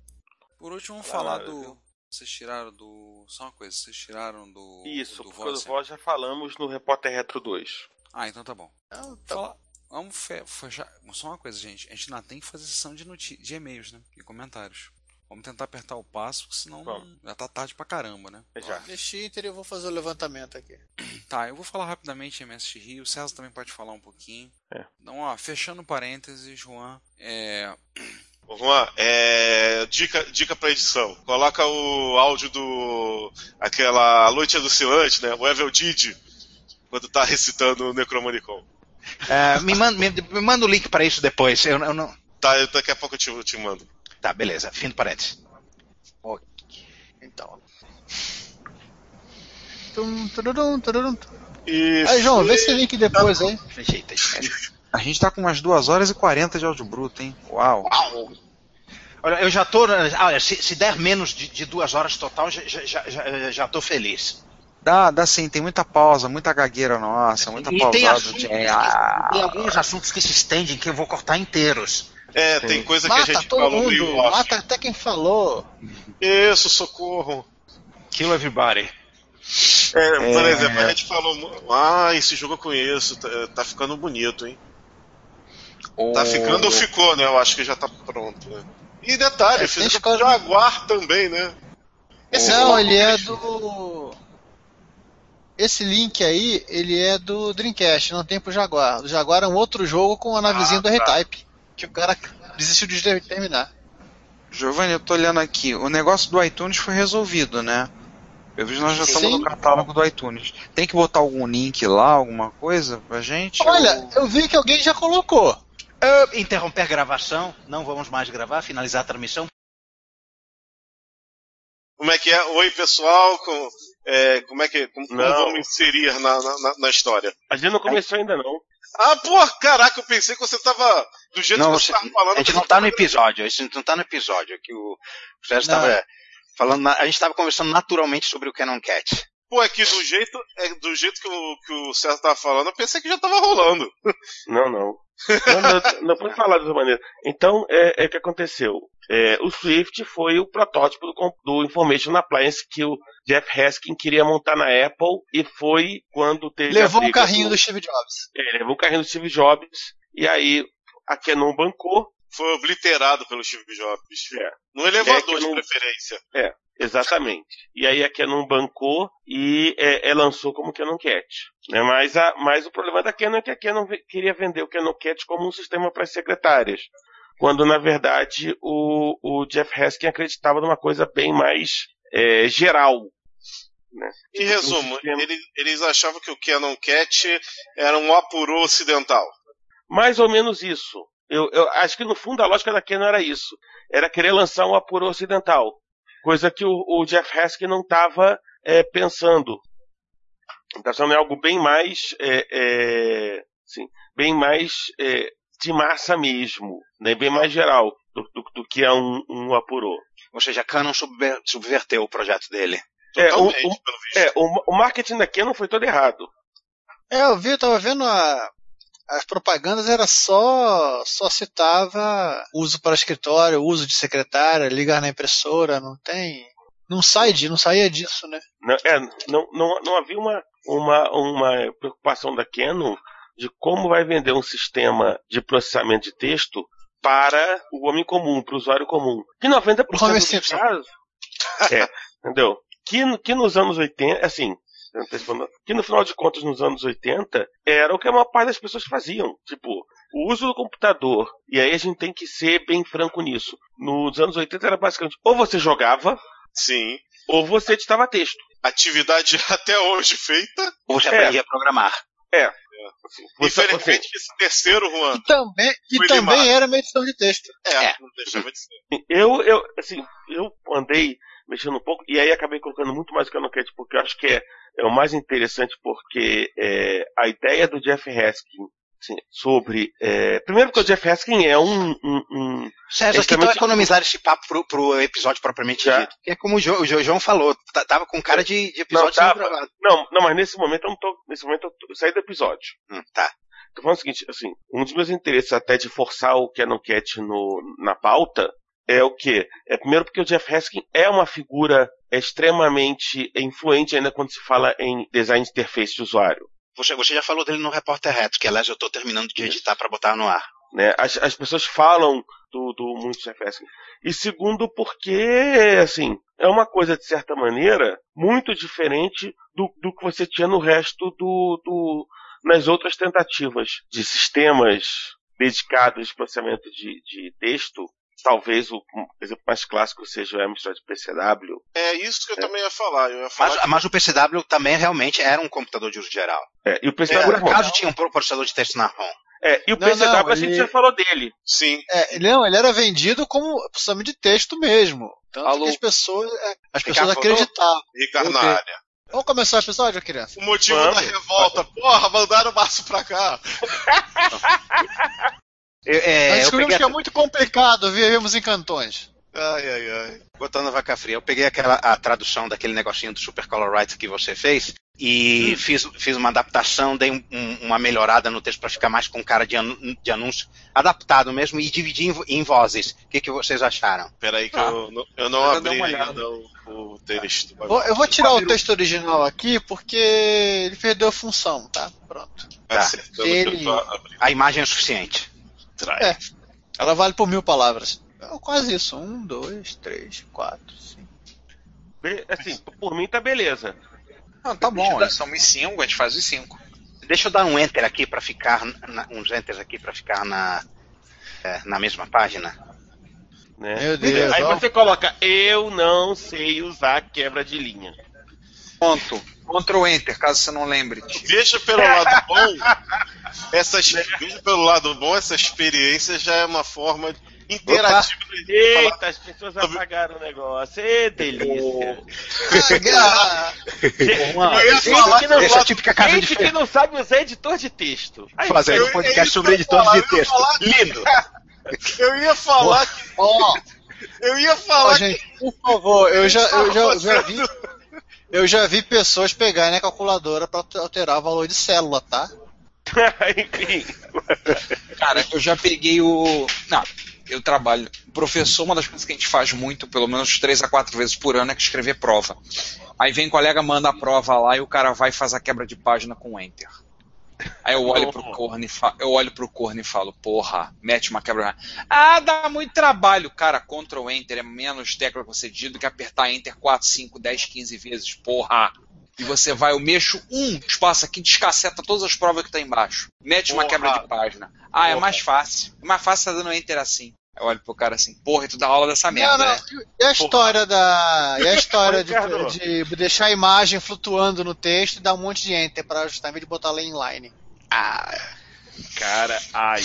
Por último, vamos falar do. Vocês tiraram do. Só uma coisa, vocês tiraram do. Isso, do porque o Voz. Já falamos no Repórter Retro 2. Ah, então tá bom. Então, Fala- Vamos fe- fechar. Só uma coisa, gente. A gente ainda tem que fazer sessão de, de e-mails, né? E comentários. Vamos tentar apertar o passo, porque senão já tá tarde pra caramba, né? Já. Neste Inter eu vou fazer o levantamento aqui. (clears throat) Tá, eu vou falar rapidamente MSX Rio. O César também pode falar um pouquinho. É. Então, ó, fechando parênteses, Juan. É. Ô, Juan, é, dica, dica pra edição. Coloca o áudio do. aquela noite alucinante, né? O Evil Didi, quando tá recitando o Necromanicon. É, me, manda, me, me manda o link para isso depois. Eu, eu não. Tá, eu- daqui a pouco eu te, eu te mando. Tá, beleza. Fim do parênteses. Então. Tum, tururum, tururum. Isso. Aí, João, vê esse link depois aí. Ajeita A gente tá com umas 2 horas e 40 de áudio bruto, hein? Uau! Olha, eu já tô. Olha, se, se der menos de, de duas horas total, já, já, já, já, já tô feliz. Dá, dá sim, tem muita pausa, muita gagueira nossa, muita E tem, de- que- Ah. tem alguns assuntos que se estendem que eu vou cortar inteiros. É, tem coisa que a Mata gente todo falou mundo, mata até quem falou. Isso, socorro. Kill everybody. É, por É. exemplo, a gente falou, ah, esse jogo eu conheço, tá, tá ficando bonito, hein? Tá ficando ou ficou, né? Eu acho que já tá pronto, né? E detalhe, É, com o Jaguar também, né? Não, ele é do. Esse link aí, ele é do Dreamcast, não tem pro Jaguar. O Jaguar é um outro jogo com a navezinha Ah, do tá. R-Type. Que o cara desistiu de terminar. Giovanni, eu tô olhando aqui. O negócio do iTunes foi resolvido, né? Eu vejo que nós já estamos Sim. no catálogo do iTunes. Tem que botar algum link lá, alguma coisa pra gente? Olha, eu vi que alguém já colocou. Ah, interromper gravação, não vamos mais gravar, finalizar a transmissão. Como é que é? Oi, pessoal. Com, é, como é que como, como vamos inserir na, na, na- história? A gente não começou ainda não. Ah, pô, caraca, eu pensei que você tava do jeito Não, que você você- tava falando. a gente não tá no episódio, a gente não tá no episódio. Que o o Sérgio Não. estava falando, na- a gente estava conversando naturalmente sobre o Canon Cat. Pô, é que do jeito, é, do jeito que, o, que o César tava falando, eu pensei que já tava rolando. Não, não. Não, não, não pode falar dessa maneira. Então, é, é o que aconteceu. É, o Swift foi o protótipo do, do Information Appliance que o Jeff Haskin queria montar na Apple e foi quando teve Levou um briga carrinho do Steve Jobs. É, levou o carrinho do Steve Jobs e aí a Canon bancou. Foi obliterado pelo Steve Jobs. É. No elevador É, de preferência. É, exatamente. E aí a Canon bancou e é, é, lançou como Canon Cat. Né? Mas, a, mas o problema da Canon é que a Canon queria vender o Canon Cat como um sistema para as secretárias. Quando, na verdade, o, o Jeff Haskin acreditava numa coisa bem mais é, geral. Né? Em resumo, ele- eles achavam que o Canon Cat era um apurô ocidental. Mais ou menos isso. Eu, eu acho que no fundo a lógica da Canon era isso. Era querer lançar um apuro ocidental. Coisa que o, o Jeff Haskin não estava pensando. Está pensando em algo bem mais, é, é, sim, bem mais é, de massa mesmo, né? bem mais geral do, do- do que é um, um apurô. Ou seja, a Canon subver- subverteu o projeto dele. É, o, o- é, o- o marketing da Canon foi todo errado. É, eu vi, eu tava vendo a- as propagandas era só só citava uso para escritório, uso de secretária, ligar na impressora, não tem, não sai de, não saía disso, né? Não, é, não, não, não havia uma, uma, uma preocupação da Canon de como vai vender um sistema de processamento de texto para o homem comum, para o usuário comum. Que 90% Homer dos casos. (laughs) É, entendeu? Que, que nos anos 80, assim, antecipando, que no final de contas, nos anos 80, era o que a maior parte das pessoas faziam. Tipo, o uso do computador. E aí a gente tem que ser bem franco nisso. Nos anos 80 era basicamente ou você jogava, sim, ou você editava texto. Atividade (laughs) até hoje feita. Ou você É. aprendia a programar. É. Infelizmente, esse terceiro, Juan. E também, e também limado. era uma edição de texto. É, não deixava de ser. Eu, eu, assim, eu andei mexendo um pouco e aí acabei colocando muito mais o Canon Cat porque eu acho que é, é o mais interessante porque é, a ideia do Jeff Haskin assim, sobre. é, primeiro porque o Jeff Haskin é um. um, um César, que extremamente- economizar esse papo pro, pro episódio propriamente dito? Que é como o, jo, o Jo- João falou, tá- tava com cara de, de Não, episódio tava. sendo gravado. não, não, mas nesse momento eu não tô. Nesse momento eu, tô- eu saí do episódio. Hum, tá. Tô falando o seguinte, assim, um dos meus interesses até de forçar o Canon Cat no, na pauta é o quê? É primeiro porque o Jeff Haskin é uma figura extremamente influente ainda quando se fala em design de interface de usuário. Você, você já falou dele no Repórter Reto, que aliás eu tô terminando de editar para botar no ar. Né? As, as pessoas falam do, do muito Jeff Haskin. E segundo porque, assim, é uma coisa, de certa maneira, muito diferente do, do que você tinha no resto do, do nas outras tentativas de sistemas dedicados de processamento de, de texto. Talvez o exemplo mais clássico seja o Amstrad PCW. É isso que eu também ia falar. Eu ia falar Mas, que- mas o PCW também realmente era um computador de uso geral. É, e o PCW Por era tinha um processador de texto na ROM. É, e o Não, PCW não, a gente ele- já falou dele. Sim. É, ele, não, ele era vendido como processamento de texto mesmo. Tanto que as pessoas, é, as pessoas Ricardo, acreditavam. Ricardo na área. Vamos começar o episódio, criança? O motivo da revolta. Porra, mandaram o maço pra cá. (laughs) Eu, é, Nós descobrimos peguei que é muito complicado, vivemos em cantões. Ai, ai, ai. Botando vaca fria, eu peguei aquela a tradução daquele negocinho do Super Color Writer que você fez e Hum. fiz, fiz uma adaptação, dei um- um- uma melhorada no texto para ficar mais com cara de, anu- de anúncio, adaptado mesmo e dividi em, em vozes. O que, que vocês acharam? Peraí que Ah. eu, não- eu não Eu abri ainda o, o texto. Vou- eu vou tirar o texto original aqui porque ele perdeu a função, tá? Pronto. Tá. Ele- A imagem é suficiente. É, ela vale por mil palavras. É quase isso. Um, dois, três, quatro, cinco. Be- Assim, por mim tá beleza. Não, tá bom, eles são os 5, a gente faz os 5. Deixa eu dar um enter aqui para ficar, na- uns enters aqui para ficar na, é, na mesma página. Né? Meu Deus, Aí ó. você coloca, eu não sei usar quebra de linha. Ponto. Ctrl Enter, caso você não lembre. Veja pelo lado (laughs) bom, essas, veja pelo lado bom, essa experiência já é uma forma interativa. de Eita, falar- as pessoas apagaram o negócio. Ê, delícia. Juan, Gente, falar- que não essa sabe- típica casa gente de que não sabe usar editor de texto. Eu- um é podcast sobre que ia de texto. eu ia falar. Lindo! Eu ia falar que. Eu ia falar gente, por favor, eu já, eu já, eu já vi. Eu já vi pessoas pegarem a calculadora pra alterar o valor de célula, tá? (laughs) Enfim. Cara, eu já peguei o. Não, eu trabalho. Professor, uma das coisas que a gente faz muito, pelo menos três a quatro vezes por ano, é que escrever prova. Aí vem colega, manda a prova lá e o cara vai e faz a quebra de página com Enter. Aí eu olho pro corno e falo, eu olho pro corno e falo, porra, mete uma quebra. Ah, dá muito trabalho, cara. Ctrl Enter é menos tecla diz do que apertar Enter 4, 5, 10, 15 vezes, porra. E você vai, eu mexo um espaço aqui, descaceta todas as provas que tá embaixo. Mete uma Porra. quebra de página. Ah, é Porra. mais fácil. É mais fácil tá dando Enter assim. Eu olho pro cara assim, porra, e tu dá aula dessa merda, não, né? E a história da. E a (laughs) história de, de deixar a imagem flutuando no texto e dar um monte de enter pra ajustar em vez de botar lá inline. Ah, Cara, aí.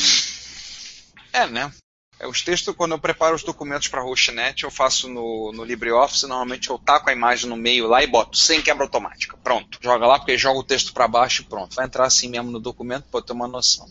É, né? É, os textos, quando eu preparo os documentos para Hostnet, eu faço no, no LibreOffice, normalmente eu taco a imagem no meio lá e boto sem quebra automática. Pronto. Joga lá, porque joga o texto para baixo e pronto. Vai entrar assim mesmo no documento pra eu ter uma noção.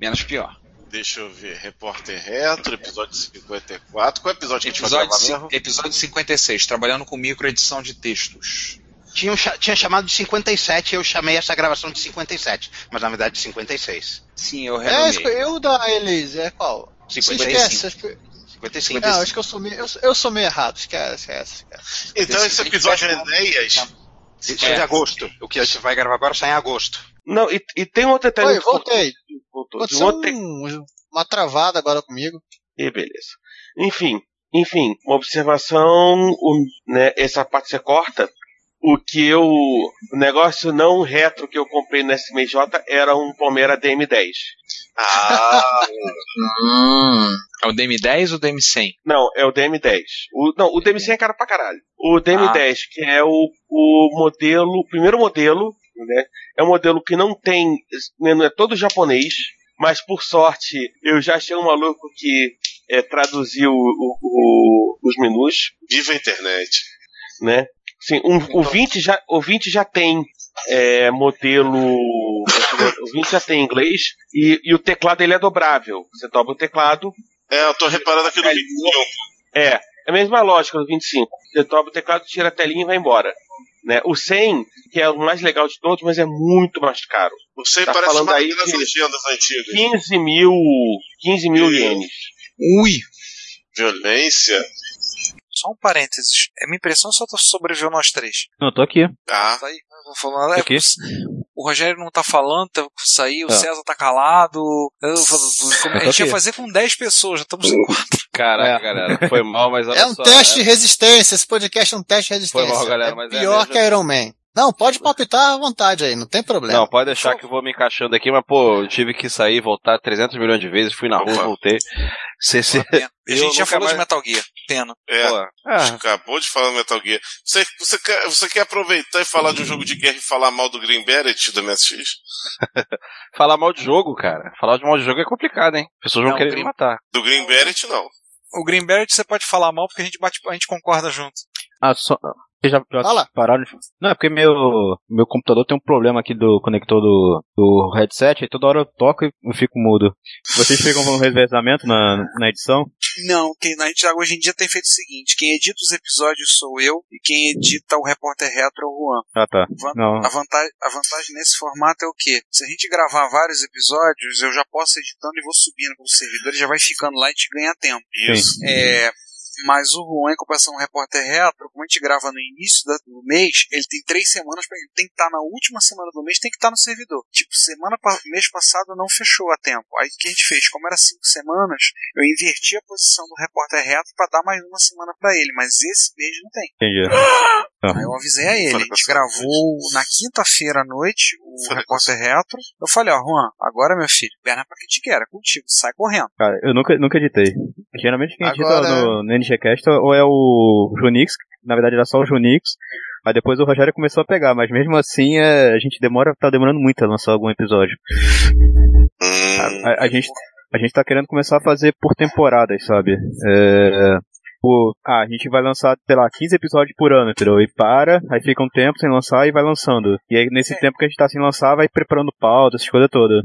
Menos pior. Deixa eu ver. Repórter Retro, episódio 54. Qual episódio que a gente vai Episódio, gravar mesmo? episódio 56, trabalhando com microedição de textos. Tinha, um cha- tinha chamado de 57 e eu chamei essa gravação de 57, mas na verdade de 56. Sim, eu É, esco- eu da Elise, é qual? Você 55. esquece. acho que- 55. Não, acho que eu sou meio, eu, eu sou meio errado, esquece, esquece. esquece. Então esse episódio é Enéas. Isso é de agosto. O que a gente vai gravar agora sai em agosto. Não, e, e tem um outro detalhe. Oi, voltei. Voltou. Aconteceu Um outro te- um- uma travada agora comigo. E beleza. Enfim, enfim, uma observação, o- né, essa parte você corta. O que eu. O negócio não retro que eu comprei no SMJ era um Palmeira DM10. Ah! É o DM10 ou o DM100? Não, é o DM10. O, não, o DM100 é caro pra caralho. O DM10, que é o, o modelo, o primeiro modelo, né? É um modelo que não tem, não é todo japonês, mas por sorte eu já achei um maluco que é, traduziu o- o- os menus. Viva a internet. Né? Sim, um, o 20 já, o 20 já tem é, modelo. O 20 já tem inglês e, e o teclado ele é dobrável. Você dobra o teclado. É, eu tô reparando aqui no vídeo. É, é a mesma lógica do 25. Você dobra o teclado, tira a telinha e vai embora. Né? O 100, que é o mais legal de todos, mas é muito mais caro. O 100 Tá parece falando uma aí das de legendas antigas. 15 mil, 15 mil ienes. Ui! Violência. Só um parênteses. É minha impressão só sobreviveu nós três. Não, eu tô aqui. Tá. Tá aí, falando, é, Aqui. O Rogério não tá falando, tá, saiu, o Tá. César tá calado. Eu, falo, a tô gente ia fazer com 10 pessoas, já estamos em 4. (laughs) Caraca, galera, foi mal, mas olha É um só, teste né? de resistência, esse podcast é um teste de resistência. Foi mal, galera, é mas é pior mesmo. que Iron Man. Não, pode palpitar à vontade aí, não tem problema. Não, pode deixar que eu vou me encaixando aqui, mas pô, eu tive que sair, voltar 300 milhões de vezes, fui na rua, voltei. Cê, cê... A gente já falou de Metal Gear. Pena. É, Pô, ah. acabou de falar do Metal Gear. Você, você, quer, você quer aproveitar e falar de um jogo de guerra e falar mal do Green Beret do MSX? (laughs) Falar mal de jogo, cara. Falar de mal de jogo é complicado, hein? As pessoas vão Não, querer Green- me matar. Do Green Beret, não. O Green Beret você pode falar mal porque a gente, bate, a gente concorda junto. Ah, só. Vocês já, já Fala. pararam de... Não, é porque meu, meu computador tem um problema aqui do conector do, do headset, e toda hora eu toco e eu fico mudo. Vocês ficam com um revezamento na, na edição? Não, quem, a gente hoje em dia tem feito o seguinte: quem edita os episódios sou eu e quem edita o repórter retro é o Juan. Ah, tá. Van- Não. A, vantagem, a vantagem nesse formato é o quê? Se a gente gravar vários episódios, eu já posso editando e vou subindo para o servidor e já vai ficando lá e te ganha tempo. Isso. É, mas o Juan, em comparação ao repórter retro, como a gente grava no início do mês, ele tem três semanas para ele tem que estar na última semana do mês, tem que estar no servidor. Tipo, semana pa- mês passado não fechou a tempo. Aí o que a gente fez? Como era cinco semanas, eu inverti a posição do repórter retro para dar mais uma semana para ele, mas esse mês não tem. Entendi. Tá. Aí eu avisei a ele, a gente gravou na quinta-feira à noite o repórter retro. Eu falei, ó, Juan, agora meu filho, perna pra que te quer, é contigo, sai correndo. Cara, eu nunca, nunca editei. Geralmente quem edita Agora- no, no NGCast ou é o Junix, na verdade era só o Junix, Mas depois o Rogério começou a pegar, mas mesmo assim é, a gente demora, tá demorando muito a lançar algum episódio. A, a- a gente, a gente tá querendo começar a fazer por temporadas, sabe? É, por, ah, a gente vai lançar, sei lá, 15 episódios por ano, entendeu? E para, aí fica um tempo sem lançar e vai lançando. E aí nesse tempo que a gente tá sem lançar, vai preparando pauta, essas coisas todas.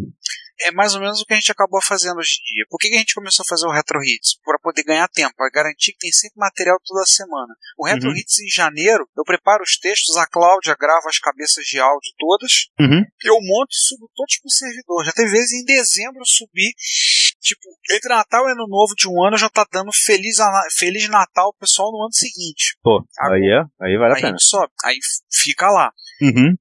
É mais ou menos o que a gente acabou fazendo hoje em dia. Por que, que a gente começou a fazer o Retro Hits? Para poder ganhar tempo, para garantir que tem sempre material toda semana. O Retro Uhum. Hits em janeiro, eu preparo os textos, a Cláudia grava as cabeças de áudio todas, Uhum. eu monto e subo todos pro servidor. Já teve vezes em dezembro eu subi, tipo, entre Natal e Ano Novo de um ano já tá dando Feliz, Feliz Natal pro pessoal no ano seguinte. Pô, aí é, aí vale a Aí pena. sobe, aí fica lá. Uhum.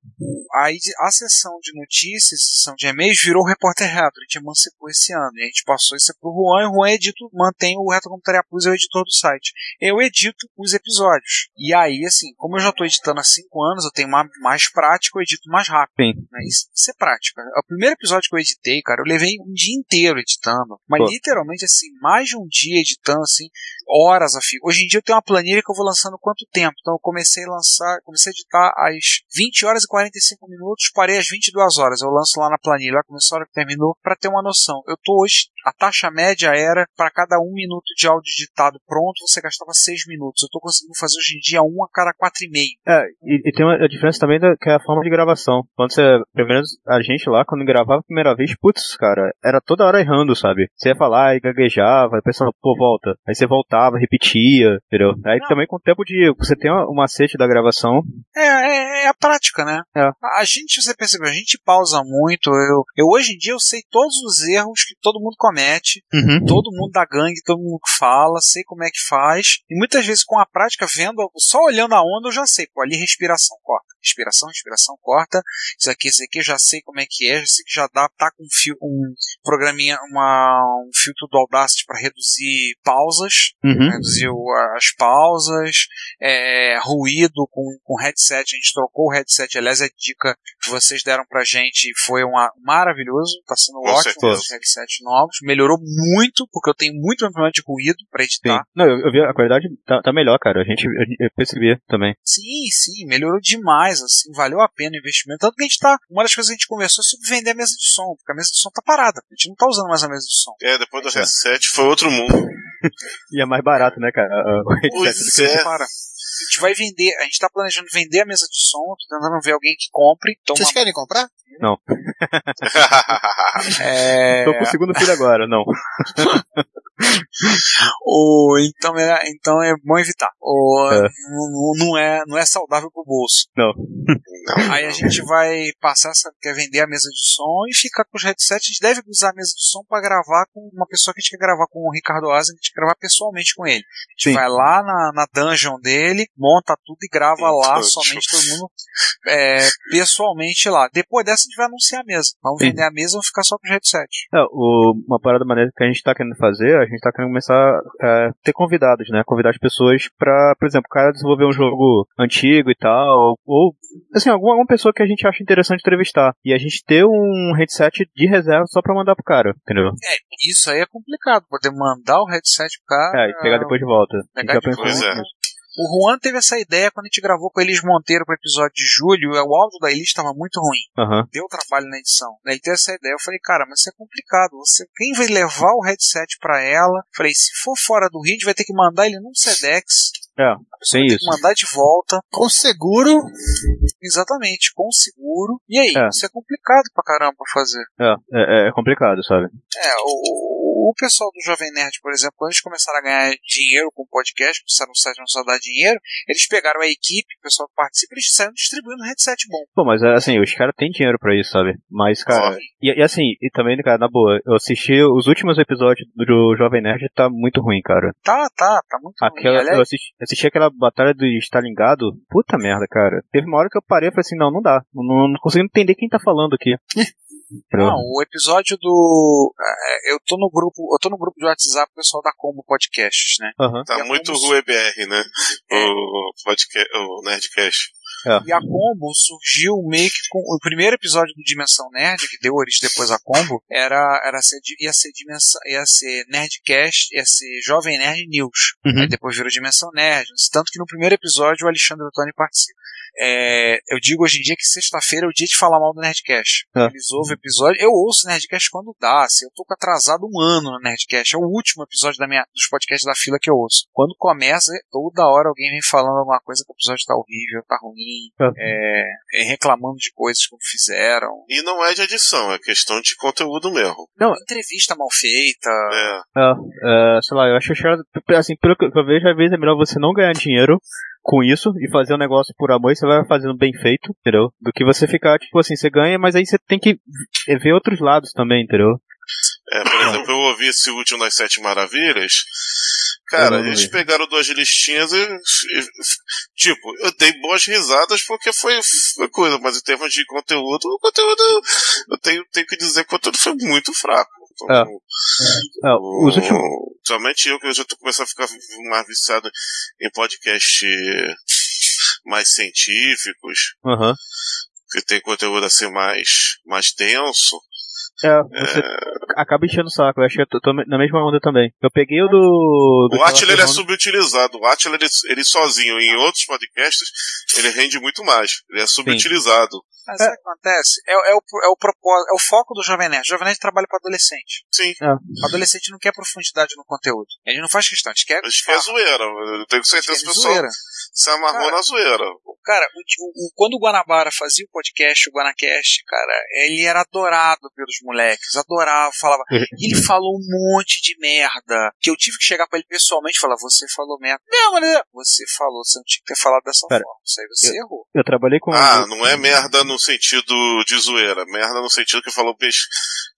Aí a sessão de notícias, sessão de e-mails, virou o Repórter Retro. A gente emancipou esse ano. E a gente passou isso pro Juan e o Juan edita, mantém o Retro Computaria Plus, é o editor do site. Eu edito os episódios. E aí, assim, como eu já tô editando há 5 anos, eu tenho uma, mais prática, eu edito mais rápido. Sim. Né? Isso, isso é prática. O primeiro episódio que eu editei, cara, eu levei um dia inteiro editando. Mas Pô. literalmente, assim, mais de um dia editando, assim, horas a fio. Hoje em dia eu tenho uma planilha que eu vou lançando quanto tempo. Então eu comecei a lançar, comecei a editar às 20 horas e 45 minutos, parei às 22 horas. Eu lanço lá na planilha, lá começou a hora que terminou, para ter uma noção. Eu tô hoje, a taxa média era para cada um minuto de áudio editado pronto, você gastava 6 minutos. Eu tô conseguindo fazer hoje em dia um a cada 4,5. É, e, e tem uma a diferença também da, que é a forma de gravação. Quando você, pelo menos a gente lá, quando gravava a primeira vez, putz, cara, era toda hora errando, sabe? Você ia falar e gaguejava, pensava, pô, volta. Aí você voltava, repetia, entendeu? Aí também com o tempo de, você tem o macete da gravação. É, é, é a prática, né? É. A, gente, você percebeu, a gente pausa muito. Eu, eu hoje em dia eu sei todos os erros que todo mundo comete, Uhum. todo mundo da gangue, todo mundo que fala, sei como é que faz. E muitas vezes com a prática, vendo, só olhando a onda, eu já sei. Pô, ali respiração corta. Respiração, respiração corta. Isso aqui, isso aqui, já sei como é que é, já sei que já dá, tá com um, fio, um programinha, uma, um filtro do Audacity para reduzir pausas, Uhum. reduzir as pausas, é, ruído com, com headset, a gente trocou o headset, aliás a dica que vocês deram pra gente foi uma, maravilhoso, tá sendo Com ótimo certeza. os headsets novos, melhorou muito, porque eu tenho muito problema de ruído pra Sim. editar. Não, eu, eu vi a qualidade tá, tá melhor, cara. A gente, eu, eu percebi também. Sim, sim, melhorou demais, assim, valeu a pena o investimento. Tanto que a gente tá, uma das coisas que a gente conversou é sobre vender a mesa de som, porque a mesa de som tá parada, a gente não tá usando mais a mesa de som. É, depois do reset foi outro mundo. (laughs) E é mais barato, né, cara? (laughs) a- O headset é. Para. A gente vai vender, a gente tá planejando vender a mesa de som, tô tentando ver alguém que compre. Então Vocês querem comprar? Não. (laughs) É... Tô com o segundo filho agora, não. (laughs) O, então, é, então é bom evitar. O, É. Não, não é, não é saudável pro bolso. Não. Aí a gente vai passar essa, quer vender a mesa de som e ficar com os headsets. A gente deve usar a mesa de som para gravar com uma pessoa que a gente quer gravar com o Ricardo Asa, a gente quer gravar pessoalmente com ele. A gente Sim. vai lá na, na dungeon dele, monta tudo e grava lá, Ótimo. somente todo mundo é, pessoalmente lá. Depois dessa a gente vai anunciar a mesa. Vamos Sim. vender a mesa e ficar só com os headsets. É, o- uma parada maneira que a gente tá querendo fazer, a gente tá querendo começar a ter convidados, né? Convidar as pessoas pra, por exemplo, o cara desenvolver um jogo antigo e tal, ou, assim, alguma, alguma pessoa que a gente acha interessante entrevistar. E a gente ter um headset de reserva só pra mandar pro cara, entendeu? É, isso aí é complicado, poder mandar o headset pro cara. É, e pegar depois de volta. A gente Pegar já depois. pensou é. O Juan teve essa ideia quando a gente gravou com Elis Monteiro pro episódio de julho. O áudio da Elis estava muito ruim. Aham. Deu trabalho na edição. Daí teve essa ideia. Eu falei, cara, mas isso é complicado. Você, quem vai levar o headset pra ela? Falei, se for fora do Rio, a gente vai ter que mandar ele num Sedex. É, Tem isso. mandar de volta. Com seguro. Exatamente, com seguro. E aí, É. isso é complicado pra caramba fazer. É, é, é complicado, sabe? É, o, o pessoal do Jovem Nerd, por exemplo, quando eles começaram a ganhar dinheiro com o podcast, começaram no site não só dar dinheiro, eles pegaram a equipe, o pessoal que participa, eles saíram distribuindo headset bom. Pô, mas é, assim, os caras têm dinheiro pra isso, sabe? Mas, cara. E, e assim, e também, cara, na boa, eu assisti os últimos episódios do Jovem Nerd tá muito ruim, cara. Tá, tá, tá muito Aquela, ruim. Aliás, eu assisti, assisti aquela batalha do Stalingado, puta merda, cara. Teve uma hora que eu parei e falei assim, não, não dá. Não, não consigo entender quem tá falando aqui. (laughs) Não, o episódio do. é, Eu tô no grupo. Eu tô no grupo de WhatsApp do pessoal da Combo Podcasts, né? Aham. Tá muito Rue BR, né? O, podcast, o Nerdcast. E a Combo surgiu meio que com. O primeiro episódio do Dimensão Nerd, que deu origem depois a Combo, era, era ser, ia ser Dimensão. ia ser Nerdcast, ia ser Jovem Nerd News. Uhum. Aí depois virou Dimensão Nerd. Tanto que no primeiro episódio o Alexandre Ottoni participa. É, eu digo hoje em dia que sexta-feira é o dia de falar mal do Nerdcast. É. Eles ouvem o episódio. Eu ouço o Nerdcast quando dá. Assim, eu tô atrasado um ano no Nerdcast. É o último episódio da minha, dos podcasts da fila que eu ouço. Quando começa, toda hora alguém vem falando alguma coisa que o episódio tá horrível, tá ruim, é, é, reclamando de coisas que não fizeram. E não é de edição, é questão de conteúdo mesmo. Não, entrevista mal feita. É. É, é, sei lá, eu acho que assim, pelo que eu vejo, às vezes é melhor você não ganhar dinheiro com isso e fazer um negócio por amor e você vai fazendo bem feito, entendeu? Do que você ficar, tipo assim, você ganha, mas aí você tem que ver outros lados também, entendeu? É, por exemplo, eu ouvi esse último das Sete Maravilhas. Cara, eles pegaram duas listinhas e, e- Tipo, eu dei boas risadas porque foi, foi coisa, mas em termos de conteúdo, o conteúdo. Eu tenho, tenho que dizer que o conteúdo foi muito fraco. Então, É. É, os últimos. Somente eu que eu já tô começando a ficar mais viciado em podcast mais científicos, Aham. que tem conteúdo assim mais, mais denso. É, você acaba enchendo o saco. Eu acho que eu tô, tô na mesma onda também. Eu peguei o do. do O Atila ele é subutilizado. O Atila ele, ele sozinho, em outros podcasts, ele rende muito mais. Ele é subutilizado. Mas sabe o que acontece? É, é o, é, o propósito, é o foco do Jovem Nerd. O Jovem Nerd trabalha para adolescente. Sim. O adolescente não quer profundidade no conteúdo. Ele não faz questão, a gente quer. Acho que é zoeira. Eu tenho certeza que o pessoal zoeira. se amarrou Cara, na zoeira. Cara, o- o- o- quando o Guanabara fazia o podcast, o Guanacast, cara, ele era adorado pelos moleques, adorava, falava. (laughs) Ele falou um monte de merda. Que eu tive que chegar pra ele pessoalmente e falar: Você falou merda. Não, mas você falou, você não tinha que ter falado dessa Cara, forma. Isso aí você errou. Eu trabalhei com. Ah, não é merda no sentido de zoeira. Merda no sentido que falou peixe,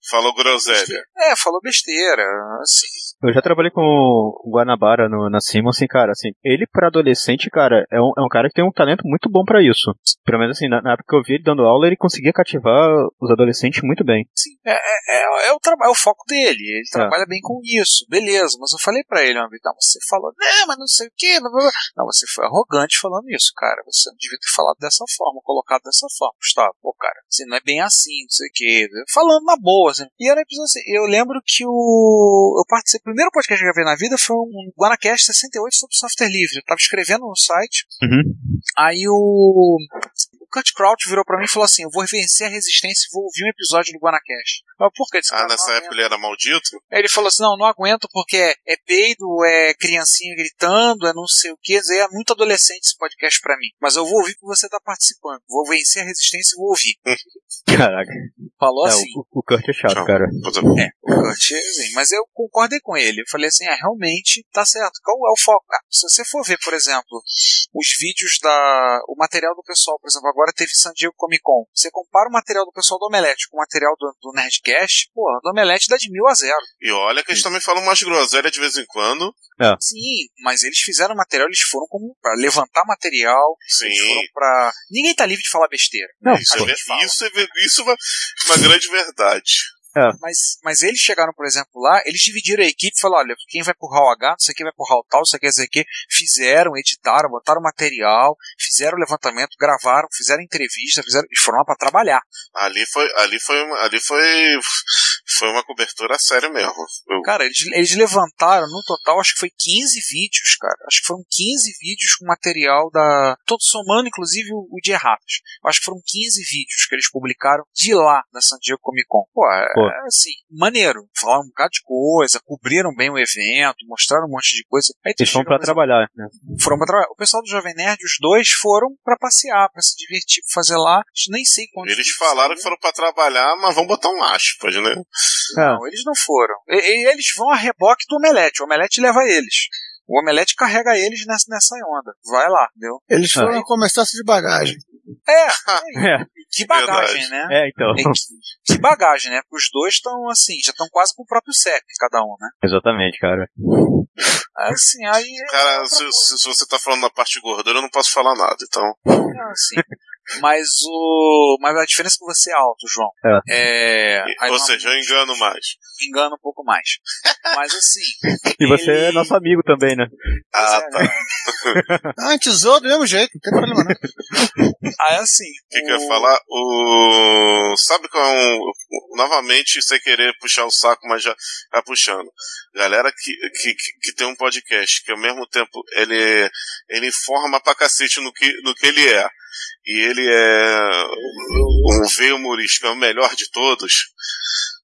falou groselha. É, falou besteira. Assim, Eu já trabalhei com o Guanabara no, na Simon, assim, cara, assim, ele pra adolescente, cara, é um, é um cara que tem um talento muito bom pra isso. Pelo menos assim, na, na época que eu vi ele dando aula, ele conseguia cativar os adolescentes muito bem. É, é, é, é o trabalho, é o foco dele. Ele trabalha bem com isso, beleza. Mas eu falei pra ele uma vez, não, você falou, não, mas não sei o que. Não, não, você foi arrogante falando isso, cara. Você não devia ter falado dessa forma, colocado dessa forma, Gustavo. Pô, cara, assim, não é bem assim, não sei o que. Falando na boa, assim. E era episódio assim, eu lembro que o. Eu participei, o primeiro podcast que eu gravei na vida foi um Guanacast 68 sobre software livre. Eu tava escrevendo no site. Uhum. Aí o. Kurt Crouch virou pra mim e falou assim: Eu vou vencer a resistência e vou ouvir um episódio do Guanacast. Falei, por que? Ah, nessa época ele era maldito? Aí ele falou assim: não, não aguento porque é, é peido, é criancinha gritando, é não sei o que. É muito adolescente esse podcast pra mim. Mas eu vou ouvir que você tá participando. Vou vencer a resistência e vou ouvir. (laughs) Caraca. Falou É, assim. o, o Kurt é chato, cara. É, o Kurt, assim, mas eu concordei com ele. Eu falei assim, ah, realmente tá certo. Qual é o foco? Ah, se você for ver, por exemplo, os vídeos da. o material do pessoal, por exemplo, agora teve San Diego Comic Con. Você compara o material do pessoal do Omelete com o material do, do Nerdcast, pô, do Omelete dá de mil a zero. E olha que eles também falam umas groselhas de vez em quando. É. Sim, mas eles fizeram material, eles foram como pra levantar material, Sim. eles foram pra. Ninguém tá livre de falar besteira. Não, isso, é, isso, é, ver- isso é uma grande verdade. Mas, mas eles chegaram, por exemplo, lá, eles dividiram a equipe e falaram: olha, quem vai pro hall H, não sei quem vai pro hall tal, não sei quem, não sei quem. Fizeram, editaram, botaram material, fizeram o levantamento, gravaram, fizeram entrevista, fizeram, e foram lá pra trabalhar. Ali foi, ali foi, ali foi, foi uma cobertura séria mesmo. Eu- Cara, eles, eles levantaram no total, acho que foi 15 vídeos, cara. Acho que foram 15 vídeos com material da. Todo somando, inclusive, o, o de erratas. Acho que foram 15 vídeos que eles publicaram de lá, da San Diego Comic Con. Pô, é, Pô. é assim, maneiro. Falaram um bocado de coisa, cobriram bem o evento, mostraram um monte de coisa. Aí Eles foram pra trabalhar, né? foram pra trabalhar. O pessoal do Jovem Nerd, os dois, foram pra passear, pra se divertir, pra fazer lá. Nem sei quantos Eles falaram que foram pra trabalhar, mas vão botar um aspas, né? Não, eles não foram. E- e- eles vão a reboque do Omelete. O Omelete leva eles. O Omelete carrega eles nessa, nessa onda. Vai lá, entendeu? Eles foram com excesso de bagagem. É, É. (laughs) que bagagem, Verdade. né? É, então. que, que bagagem, né? Porque os dois estão assim, já estão quase com o próprio CEP, cada um, né? Exatamente, cara. Assim, aí. Cara, se, se- se você tá falando da parte de gordura, eu não posso falar nada, então. é assim. Mas o. Mas a diferença é que você é alto, João. É. aí Ou seja, eu engano mais. engana um pouco mais. Mas assim. E você é nosso amigo também, né? Ah, tá. (laughs) Ah, tesouro do mesmo jeito, não tem problema não. Aí assim. O que, que eu ia falar? O... Sabe qual é um. Novamente, sem querer puxar o saco, mas já tá puxando. Galera que, que, que- que tem um podcast que ao mesmo tempo ele, ele informa pra cacete no que, no que ele é. E ele é um V humorístico, é o melhor de todos,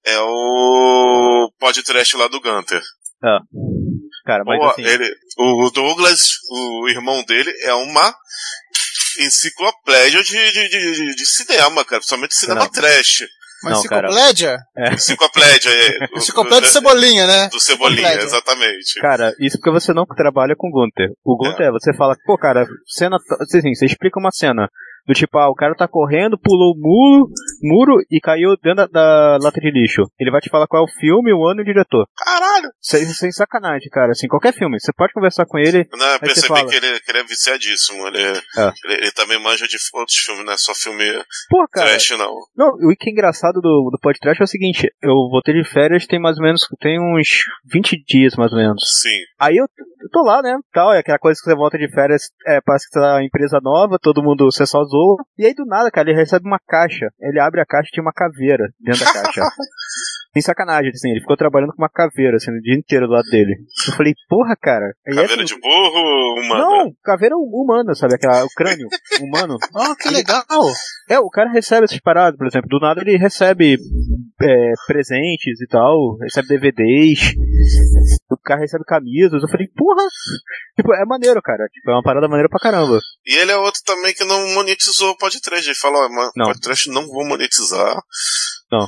é o podcast lá do Gunter. Ah. Cara, mas Pô, assim, ele, o Douglas, o irmão dele, é uma enciclopédia de, de, de, de- de cinema, cara, principalmente cinema Não. trash. Mas enciclopédia? Enciclopédia, é. Enciclopédia (laughs) do Cebolinha, né? Do Cebolinha, exatamente. Cara, isso porque você não trabalha com o Gunter. O Gunter, você fala, pô, cara, cena. Assim, você explica uma cena. Do tipo, ah, o cara tá correndo, pulou o muro, muro e caiu dentro da, da lata de lixo. Ele vai te falar qual é o filme, o ano e o diretor. Caralho! Sem, sem sacanagem, cara. Assim, qualquer filme. Você pode conversar com ele. Não, eu percebi fala. que ele, que ele é viciadíssimo. Ele, É. ele, ele também manja de outros filmes, não é só filme Pô, cara. trash, não. Não, o que é engraçado do, do podcast é o seguinte, eu voltei de férias tem mais ou menos, tem uns 20 dias mais ou menos. Sim. Aí eu, eu tô lá, né, tal, é aquela coisa que você volta de férias, é, parece que você tá uma empresa nova, todo mundo, você só zoa, e aí do nada, cara, ele recebe uma caixa, ele abre a caixa e tinha uma caveira dentro da caixa. (laughs) Sem sacanagem, assim, ele ficou trabalhando com uma caveira, assim, o dia inteiro do lado dele. Eu falei, porra, cara. aí Caveira essa- de burro, humana. Não, caveira humana, sabe? Aquela, o crânio (laughs) humano. Ah, que legal! É, o cara recebe essas paradas, por exemplo. Do nada ele recebe é, presentes e tal, recebe DVDs, o cara recebe camisas. Eu falei, porra! Tipo, é maneiro, cara. Tipo, é uma parada maneira pra caramba. E ele é outro também que não monetizou o podcast. Ele falou, Não. podcast não vou monetizar. Não.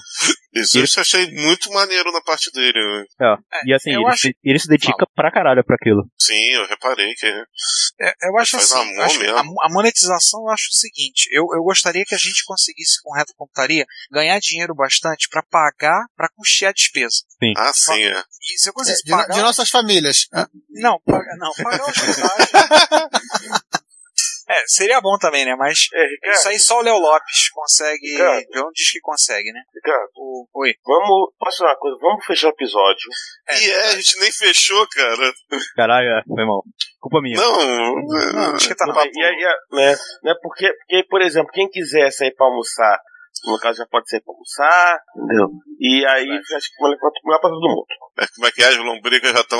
Isso eu achei muito maneiro na parte dele. né? É, e assim, eu ele, acho- se, ele se dedica pra caralho pra aquilo. Sim, eu reparei que. É, eu acho Faz assim, amor acho- mesmo. a, a monetização eu acho o seguinte, eu, eu gostaria que a gente conseguisse com reta computaria ganhar dinheiro bastante para pagar, para custear a despesa. Sim. Ah, sim, é. Se eu conseguisse De, pagar... de nossas famílias. Não, paga, não, pagar. (laughs) É, seria bom também, né? Mas isso aí só o Léo Lopes consegue. Ricardo. João diz que consegue, né? Ricardo, oi. Vamos, posso falar uma coisa? Vamos fechar o episódio. E é, a gente nem fechou, cara. Caralho, é, foi mal. Culpa minha. Não, acho que tá Não, e aí, é, né, né, porque, porque, por exemplo, quem quiser sair pra almoçar, no caso já pode sair pra almoçar, entendeu? E aí acho que vale pra, melhor pra todo mundo. É, como é que é? As lombrigas já estão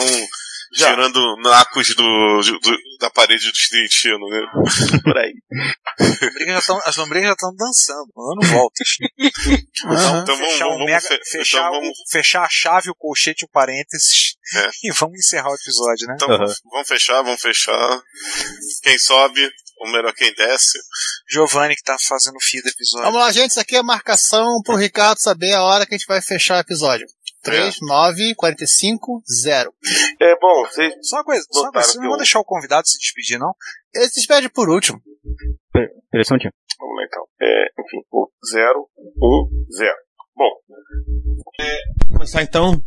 tirando nacos do, do- da parede do destino, né? (laughs) Por aí. As lombrigas já já estão dançando, dando voltas. Então, Então vamos- fechar, mega- fechar, então o- vamos- fechar a chave, o colchete, o parênteses É. (laughs) e vamos encerrar o episódio, né? Então vamos- vamos fechar, vamos fechar. Quem sobe, ou melhor, quem desce. Giovanni que tá fazendo o fio do episódio. Vamos lá, gente. Isso aqui é marcação pro Ricardo saber a hora que a gente vai fechar o episódio. 3, 9, 45, 0. É bom, vocês. Só uma coisa, só uma coisa, vocês não vão deixar o convidado se despedir, não? Ele se despede por último. Interessante. Vamos lá então. É, enfim, o 0, 1, 0. Bom, começar então.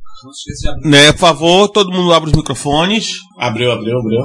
Né, por favor, todo mundo abre os microfones. Abriu, abriu, abriu.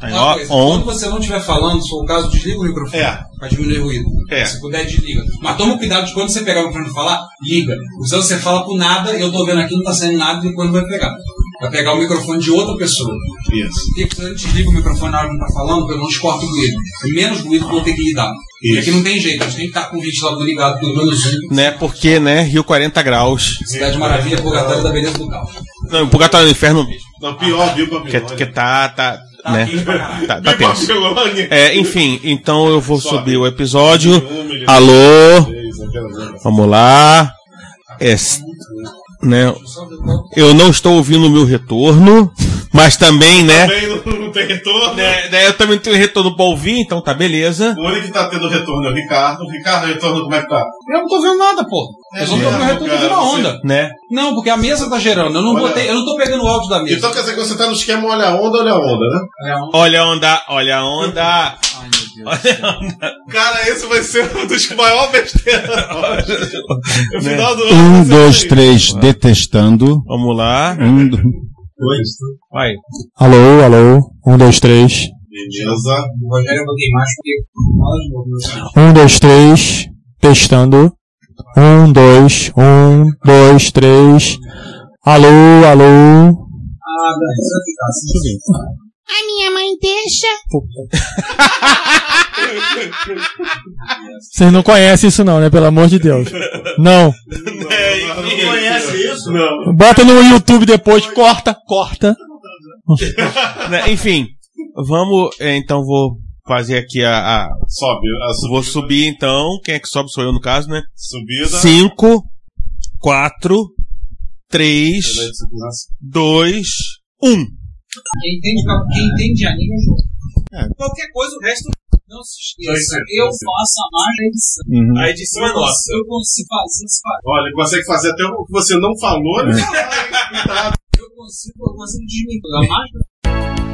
Aí, Uma ó, coisa, on. Quando você não estiver falando, se for o caso, desliga o microfone. É. Pra diminuir o ruído. É. Se puder, desliga. Mas toma cuidado de quando você pegar o microfone e falar, liga. Porque senão você fala por nada, eu tô vendo aqui, não tá saindo nada, e depois não vai pegar. Vai pegar o microfone de outra pessoa. Isso. E quando a gente desliga o microfone na hora que não tá falando, pelo menos corta o ruído. É menos ruído que eu vou ter que lidar. Isso. aqui não tem jeito, a gente tem que estar com o ventilador ligado, pelo menos um. Né, porque, né, Rio 40 graus. Cidade Maravilha, purgatório da beleza do caos. Não, Purgatório do Inferno. Não, pior, viu, Babilônia? Que, que tá, tá, né, tá, tá tenso. É, enfim, então eu vou subir o episódio. Alô? Vamos lá. É, né, eu não estou ouvindo o meu retorno, mas também, né, Também não, não tem retorno. né, né, eu também tenho retorno pra ouvir, então tá beleza. O único que tá tendo retorno é o Ricardo. Ricardo, retorno, como é que tá? Eu não tô vendo nada, pô. Eu só tô mesmo, vendo retorno cara, de uma você- onda. Né? Não, porque a mesa tá gerando. Eu não Olha- botei, eu não tô pegando o áudio da mesa. Então quer dizer que você tá no esquema olha a onda, olha a onda, né? Olha a onda, olha a onda. Cara, esse vai ser um dos maiores besteiras. (laughs) No final do ano. Um, dois, três, detestando. Vamos lá. Um, do- Vai. Alô, alô. Um, dois, três. Beleza. O Rogério eu botei mais porque. Senhor. Um, dois, três. Testando. Um, dois, um, dois, três. Alô, alô. Ah, você vai ficar assim. A minha mãe deixa. Vocês não conhecem isso não, né? Pelo amor de Deus. Não. Não conhece isso? Não. Bota no YouTube depois, corta, corta. Né, Enfim, vamos. é, Então vou fazer aqui a. a- Sobe. A Vou subir então. Quem é que sobe? Sou eu no caso, né? Subida. 5, 4, 3, 2, 1. Quem entende, quem entende anime é jogo. Qualquer coisa, o resto não se esqueça. Eu faço a mais da edição. Uhum. A edição é Eu nossa. consigo- Eu consigo fazer isso. Olha, ele consegue fazer até o que você não falou, né? Eu consigo, eu consigo desmentir. A mágica